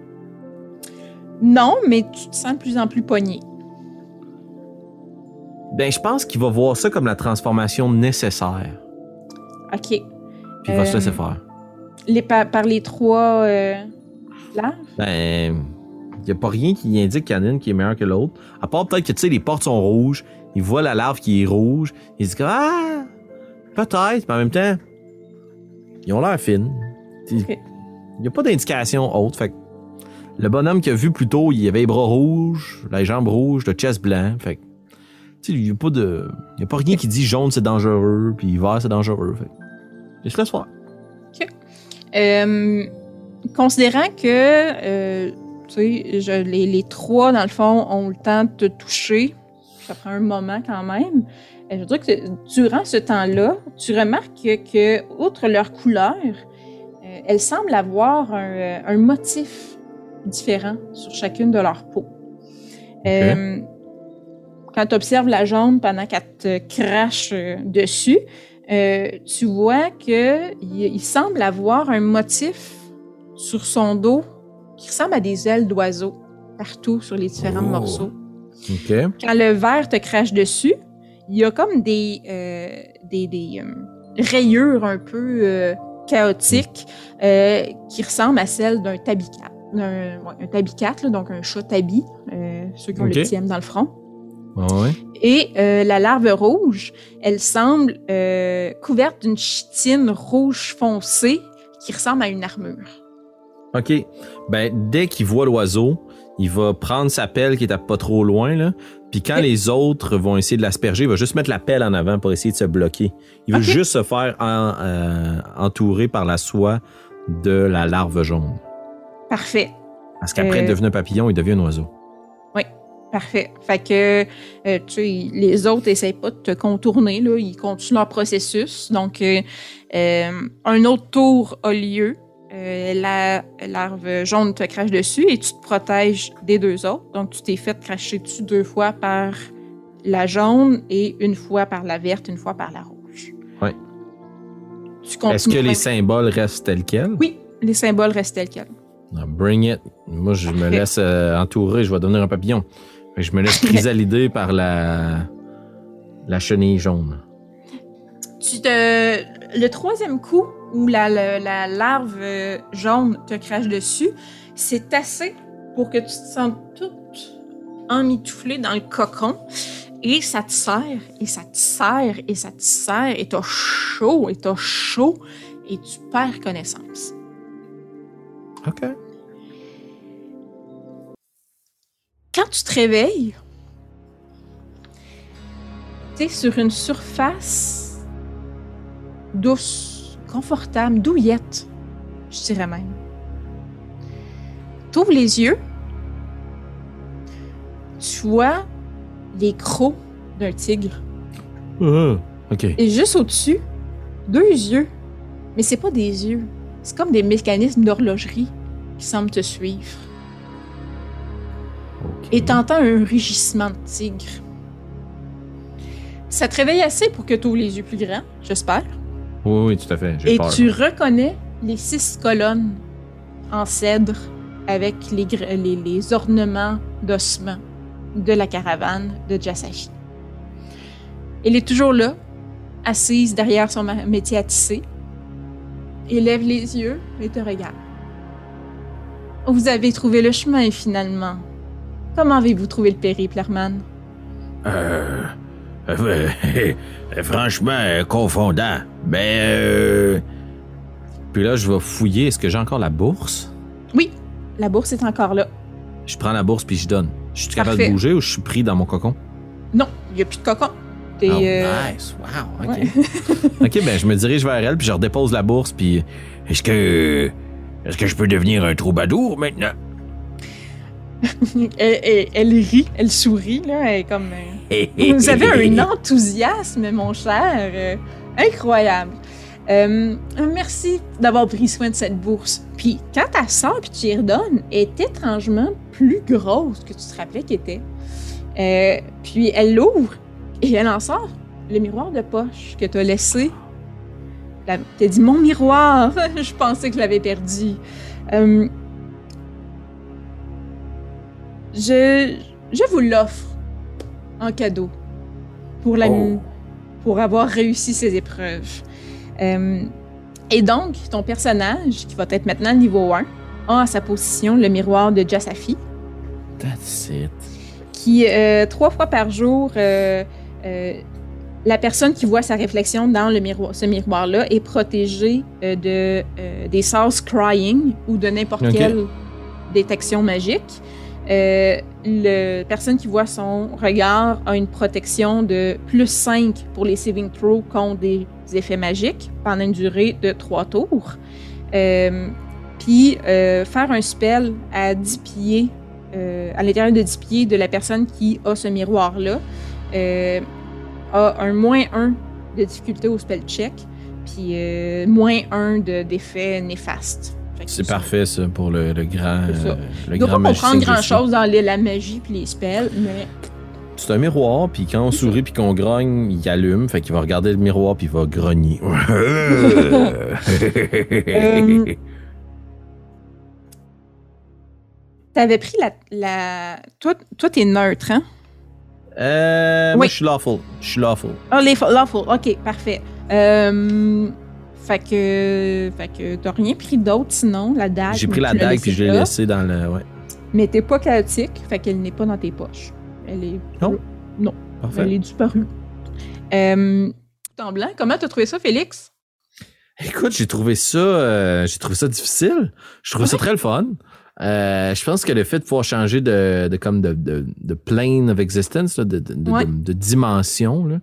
Non, mais tu te sens de plus en plus pogné. Ben, je pense qu'il va voir ça comme la transformation nécessaire. OK. Puis il va se Euh, laisser faire. Les, par, par les trois euh, larves? Ben, il a pas rien qui indique qu'il y en a une qui est meilleure que l'autre. À part peut-être que, tu sais, les portes sont rouges. Il voit la larve qui est rouge. Il se dit, ah, peut-être, mais en même temps, ils ont l'air fines. Il n'y a pas d'indication autre. Fait que le bonhomme qu'il a vu plus tôt, il avait les bras rouges, les jambes rouges, le chest blanc. Fait que, tu sais, il n'y a pas de. Il y a pas rien qui dit jaune c'est dangereux, puis vert c'est dangereux. Fait que, laisse le soir. Euh, considérant que euh, tu sais, je- les, les trois, dans le fond, ont le temps de te toucher, ça prend un moment quand même. euh, je veux dire que durant ce temps-là, tu remarques que, que, outre leur couleur, euh, elles semblent avoir un, un motif différent sur chacune de leurs peaux. Euh, quand tu observes la jaune pendant qu'elle te crache dessus, euh, tu vois que il, semble avoir un motif sur son dos qui ressemble à des ailes d'oiseau partout sur les différents Oh. morceaux. Quand le verre te crache dessus, il y a comme des, euh, des, des, euh, rayures un peu chaotiques qui ressemblent à celles d'un tabicat. Ouais, un tabicat, là, donc un chat tabi, ceux qui ont le tième dans le front. Ah ouais? Et euh, la larve rouge, elle semble euh, couverte d'une chitine rouge foncée qui ressemble à une armure. OK. Ben, dès qu'il voit l'oiseau, il va prendre sa pelle qui est à pas trop loin, là. Puis quand les autres vont essayer de l'asperger, il va juste mettre la pelle en avant pour essayer de se bloquer. Il veut juste se faire en- euh, entourer par la soie de la larve jaune. Parfait. Parce qu'après Euh, devenir un papillon, il devient un oiseau. Parfait. Fait que, euh, tu sais, les autres essayent pas de te contourner, là. Ils continuent leur processus. Donc, euh, euh, un autre tour a lieu. Euh, la larve jaune te crache dessus et tu te protèges des deux autres. Donc, tu t'es fait cracher dessus deux fois par la jaune et une fois par la verte, une fois par la rouge. Continues. Est-ce que les symboles restent tels quels? Oui, les symboles restent tels quels. Bring it. Moi, je me laisse euh, entourer, je vais devenir un papillon. Je me laisse chrysalider par la, la chenille jaune. Tu te... Le troisième coup où la, la- la larve euh, jaune te crache dessus, c'est assez pour que tu te sentes toute emmitouflée dans le cocon. Et ça te serre, et ça te serre, et ça te serre, et t'as chaud, et t'as chaud, et tu perds connaissance. OK. Quand tu te réveilles, tu es sur une surface douce, confortable, douillette, je dirais même. Tu ouvres les yeux, tu vois les crocs d'un tigre. Ah. Et juste au-dessus, deux yeux. Mais c'est pas des yeux. C'est comme des mécanismes d'horlogerie qui semblent te suivre. Et t'entends un rugissement de tigre. Ça te réveille assez pour que tu ouvres les yeux plus grands, j'espère. Oui, oui, tout à fait. Et peur. tu reconnais les six colonnes en cèdre avec les, les, les ornements d'ossements de la caravane de Jasashi. Elle est toujours là, assise derrière son métier à tisser. Elle lève les yeux et te regarde. Vous avez trouvé le chemin finalement. Comment avez-vous trouvé le périple, Herman? Euh, euh, euh, franchement, euh, confondant. Mais, euh, Puis là, je vais fouiller. Est-ce que j'ai encore la bourse? Oui, la bourse est encore là. Je prends la bourse puis je donne. Je suis capable de bouger ou je suis pris dans mon cocon? Non, il n'y a plus de cocon. Oh, euh, nice. Wow. OK. ouais. OK, ben je me dirige vers elle puis je redépose la bourse puis est-ce que, est-ce que je peux devenir un troubadour maintenant? elle, elle- elle rit, elle sourit, là. Elle est comme. euh, Vous avez un enthousiasme, mon cher. euh, incroyable. Euh, merci d'avoir pris soin de cette bourse. Puis quand elle sort puis tu y redonnes, est étrangement plus grosse que tu te rappelais qu'elle était. Puis elle l'ouvre et elle en sort le miroir de poche que tu as laissé. La- T'as dit mon miroir. Je pensais que je l'avais perdu. Je, je vous l'offre en cadeau pour, la, Oh. pour avoir réussi ces épreuves. Euh, et donc, ton personnage, qui va être maintenant niveau 1, a à sa position le miroir de Jasafi, That's it. qui, euh, trois fois par jour, euh, la personne qui voit sa réflexion dans le miroir, ce miroir-là est protégée de, des sorts scrying ou de n'importe quelle détection magique. Euh, la personne qui voit son regard a une protection de plus 5 pour les saving throws contre des effets magiques pendant une durée de 3 tours. Euh, Puis euh, faire un spell à 10 pieds, à l'intérieur de 10 pieds de la personne qui a ce miroir-là, a un moins 1 de difficulté au spell check, puis moins 1 de- d'effet néfaste. C'est parfait, ça, pour le, le grand. Euh, le grand pas magicien comprendre grand-chose dans les- la magie puis les spells, mais C'est un miroir, puis quand on sourit puis qu'on grogne, il allume. Fait qu'il va regarder le miroir puis il va grogner. Euh, t'avais pris la... la... Toi, toi t'es neutre, hein? Euh, moi, Oui. je suis lawful. Je suis lawful. Ah, les lawful. OK, parfait. Euh, fait que... Fait que t'as rien pris d'autre, sinon, la dague. J'ai pris la dague puis laissée je l'ai là. laissé dans le. Ouais. Mais t'es pas chaotique, fait qu'elle n'est pas dans tes poches. Elle est... Non? Elle Parfait. est disparue. Euh, tout en blanc, comment t'as trouvé ça, Félix? Écoute, j'ai trouvé ça, euh, j'ai trouvé ça difficile. Je trouve ça très le fun. Euh, je pense que le fait de pouvoir changer de, de comme de, de, de plane of existence, là, de, de, de- Ouais. de- de dimension, là,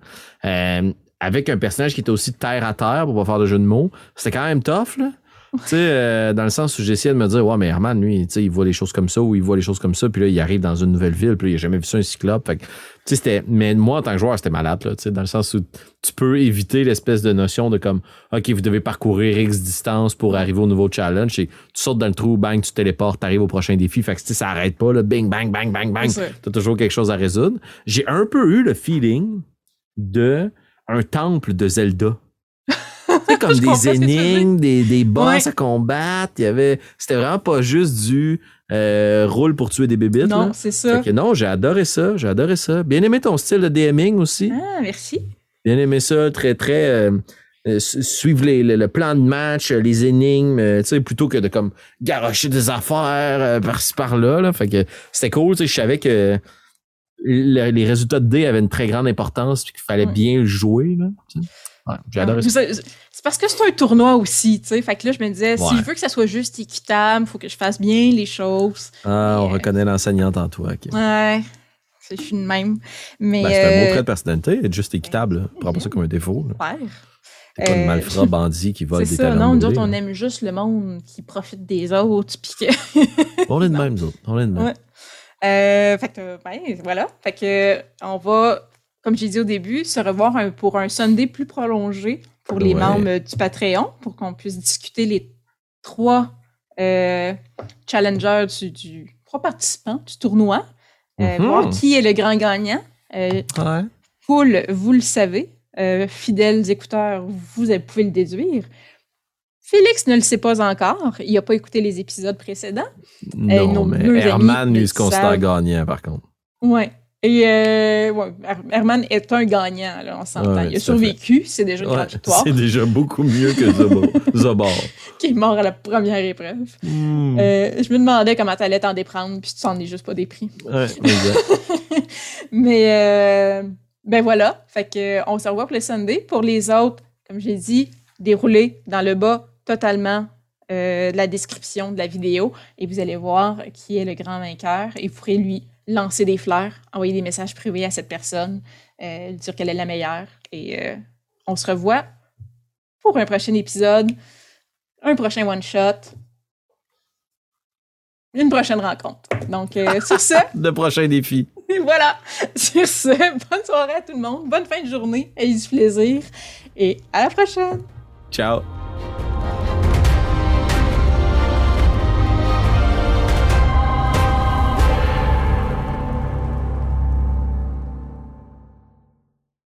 euh, avec un personnage qui était aussi terre à terre pour pas faire de jeu de mots, c'était quand même tough. Là. Tu sais, euh, dans le sens où j'essayais de me dire, ouais, mais Herman, lui, tu sais, il voit les choses comme ça ou il voit les choses comme ça, puis là, il arrive dans une nouvelle ville, puis là, il a jamais vu ça, un cyclope. Fait que, tu sais, c'était. Mais moi, en tant que joueur, c'était malade, là, tu sais, dans le sens où tu peux éviter l'espèce de notion de comme, OK, vous devez parcourir X distance pour arriver au nouveau challenge. Et tu sautes dans le trou, bang, tu téléportes, t'arrives au prochain défi. Fait que, tu sais, ça arrête pas, là, bing, bang, bang, bang, bang. T'as toujours quelque chose à résoudre. J'ai un peu eu le feeling de un temple de Zelda. Sais, comme des énigmes, des, des boss Ouais. à combattre. Il y avait. C'était vraiment pas juste du euh, roule pour tuer des bébites. Non, là. c'est ça. Fait que non, j'ai adoré ça. J'ai adoré ça. Bien aimé ton style de DMing aussi. Ah, merci. Bien aimé ça. Très, très. euh, euh, su- suivre les- le, le plan de match, les énigmes, tu sais, plutôt que de comme garocher des affaires par-ci par-là. Là. Fait que c'était cool. tu sais, Je savais que le- les résultats de dés avaient une très grande importance puis qu'il fallait Ouais. bien jouer. Là. Ouais, ça. C'est parce que c'est un tournoi aussi, tu sais. Fait que là, je me disais, si je veux que ça soit juste équitable, faut que je fasse bien les choses. Ah, on euh, reconnaît l'enseignante en toi. ok. Ouais. Je suis de même. Mais. Ben, c'est un beau euh, trait de personnalité, être juste équitable. Prends pas ça comme un défaut. là. ouais. T'es pas une Euh, malfrat bandit qui vole des ça, talents non, nous autres, on aime juste le monde qui profite des autres, puis que On est de même, nous autres. On est de même. Ouais. Euh, fait que, ben, voilà. Fait que, on va, comme j'ai dit au début, se revoir un- pour un Sunday plus prolongé pour les membres du Patreon, pour qu'on puisse discuter les trois euh, challengers du, du- trois participants du tournoi, euh, Mhm. voir qui est le grand gagnant. Ouais. Vous le savez, fidèles écouteurs, vous pouvez le déduire. Félix ne le sait pas encore. Il n'a pas écouté les épisodes précédents. Non, nos mais Herman, lui, se considère gagnant, par contre. Ouais. Et euh, ouais, Her- Herman est un gagnant, là, on s'entend. Ouais, il a survécu, c'est déjà une Ouais, grande victoire, c'est déjà beaucoup mieux que Zobo- Zobor. qui est mort à la première épreuve. Hmm. Euh, je me demandais comment t'allais t'en déprendre, puis tu t'en es juste pas dépris. Ouais. Mais euh, ben voilà, fait que on se revoit pour le Sunday. Pour les autres, comme j'ai dit, déroulez dans le bas totalement euh, la description de la vidéo et vous allez voir qui est le grand vainqueur et vous pourrez lui lancer des fleurs, envoyer des messages privés à cette personne, euh, dire qu'elle est la meilleure. Et euh, on se revoit pour un prochain épisode, un prochain one-shot, une prochaine rencontre. Donc, euh, sur ce, Le prochain défi. voilà. Sur ce, bonne soirée à tout le monde, bonne fin de journée, ayez du plaisir et à la prochaine. Ciao.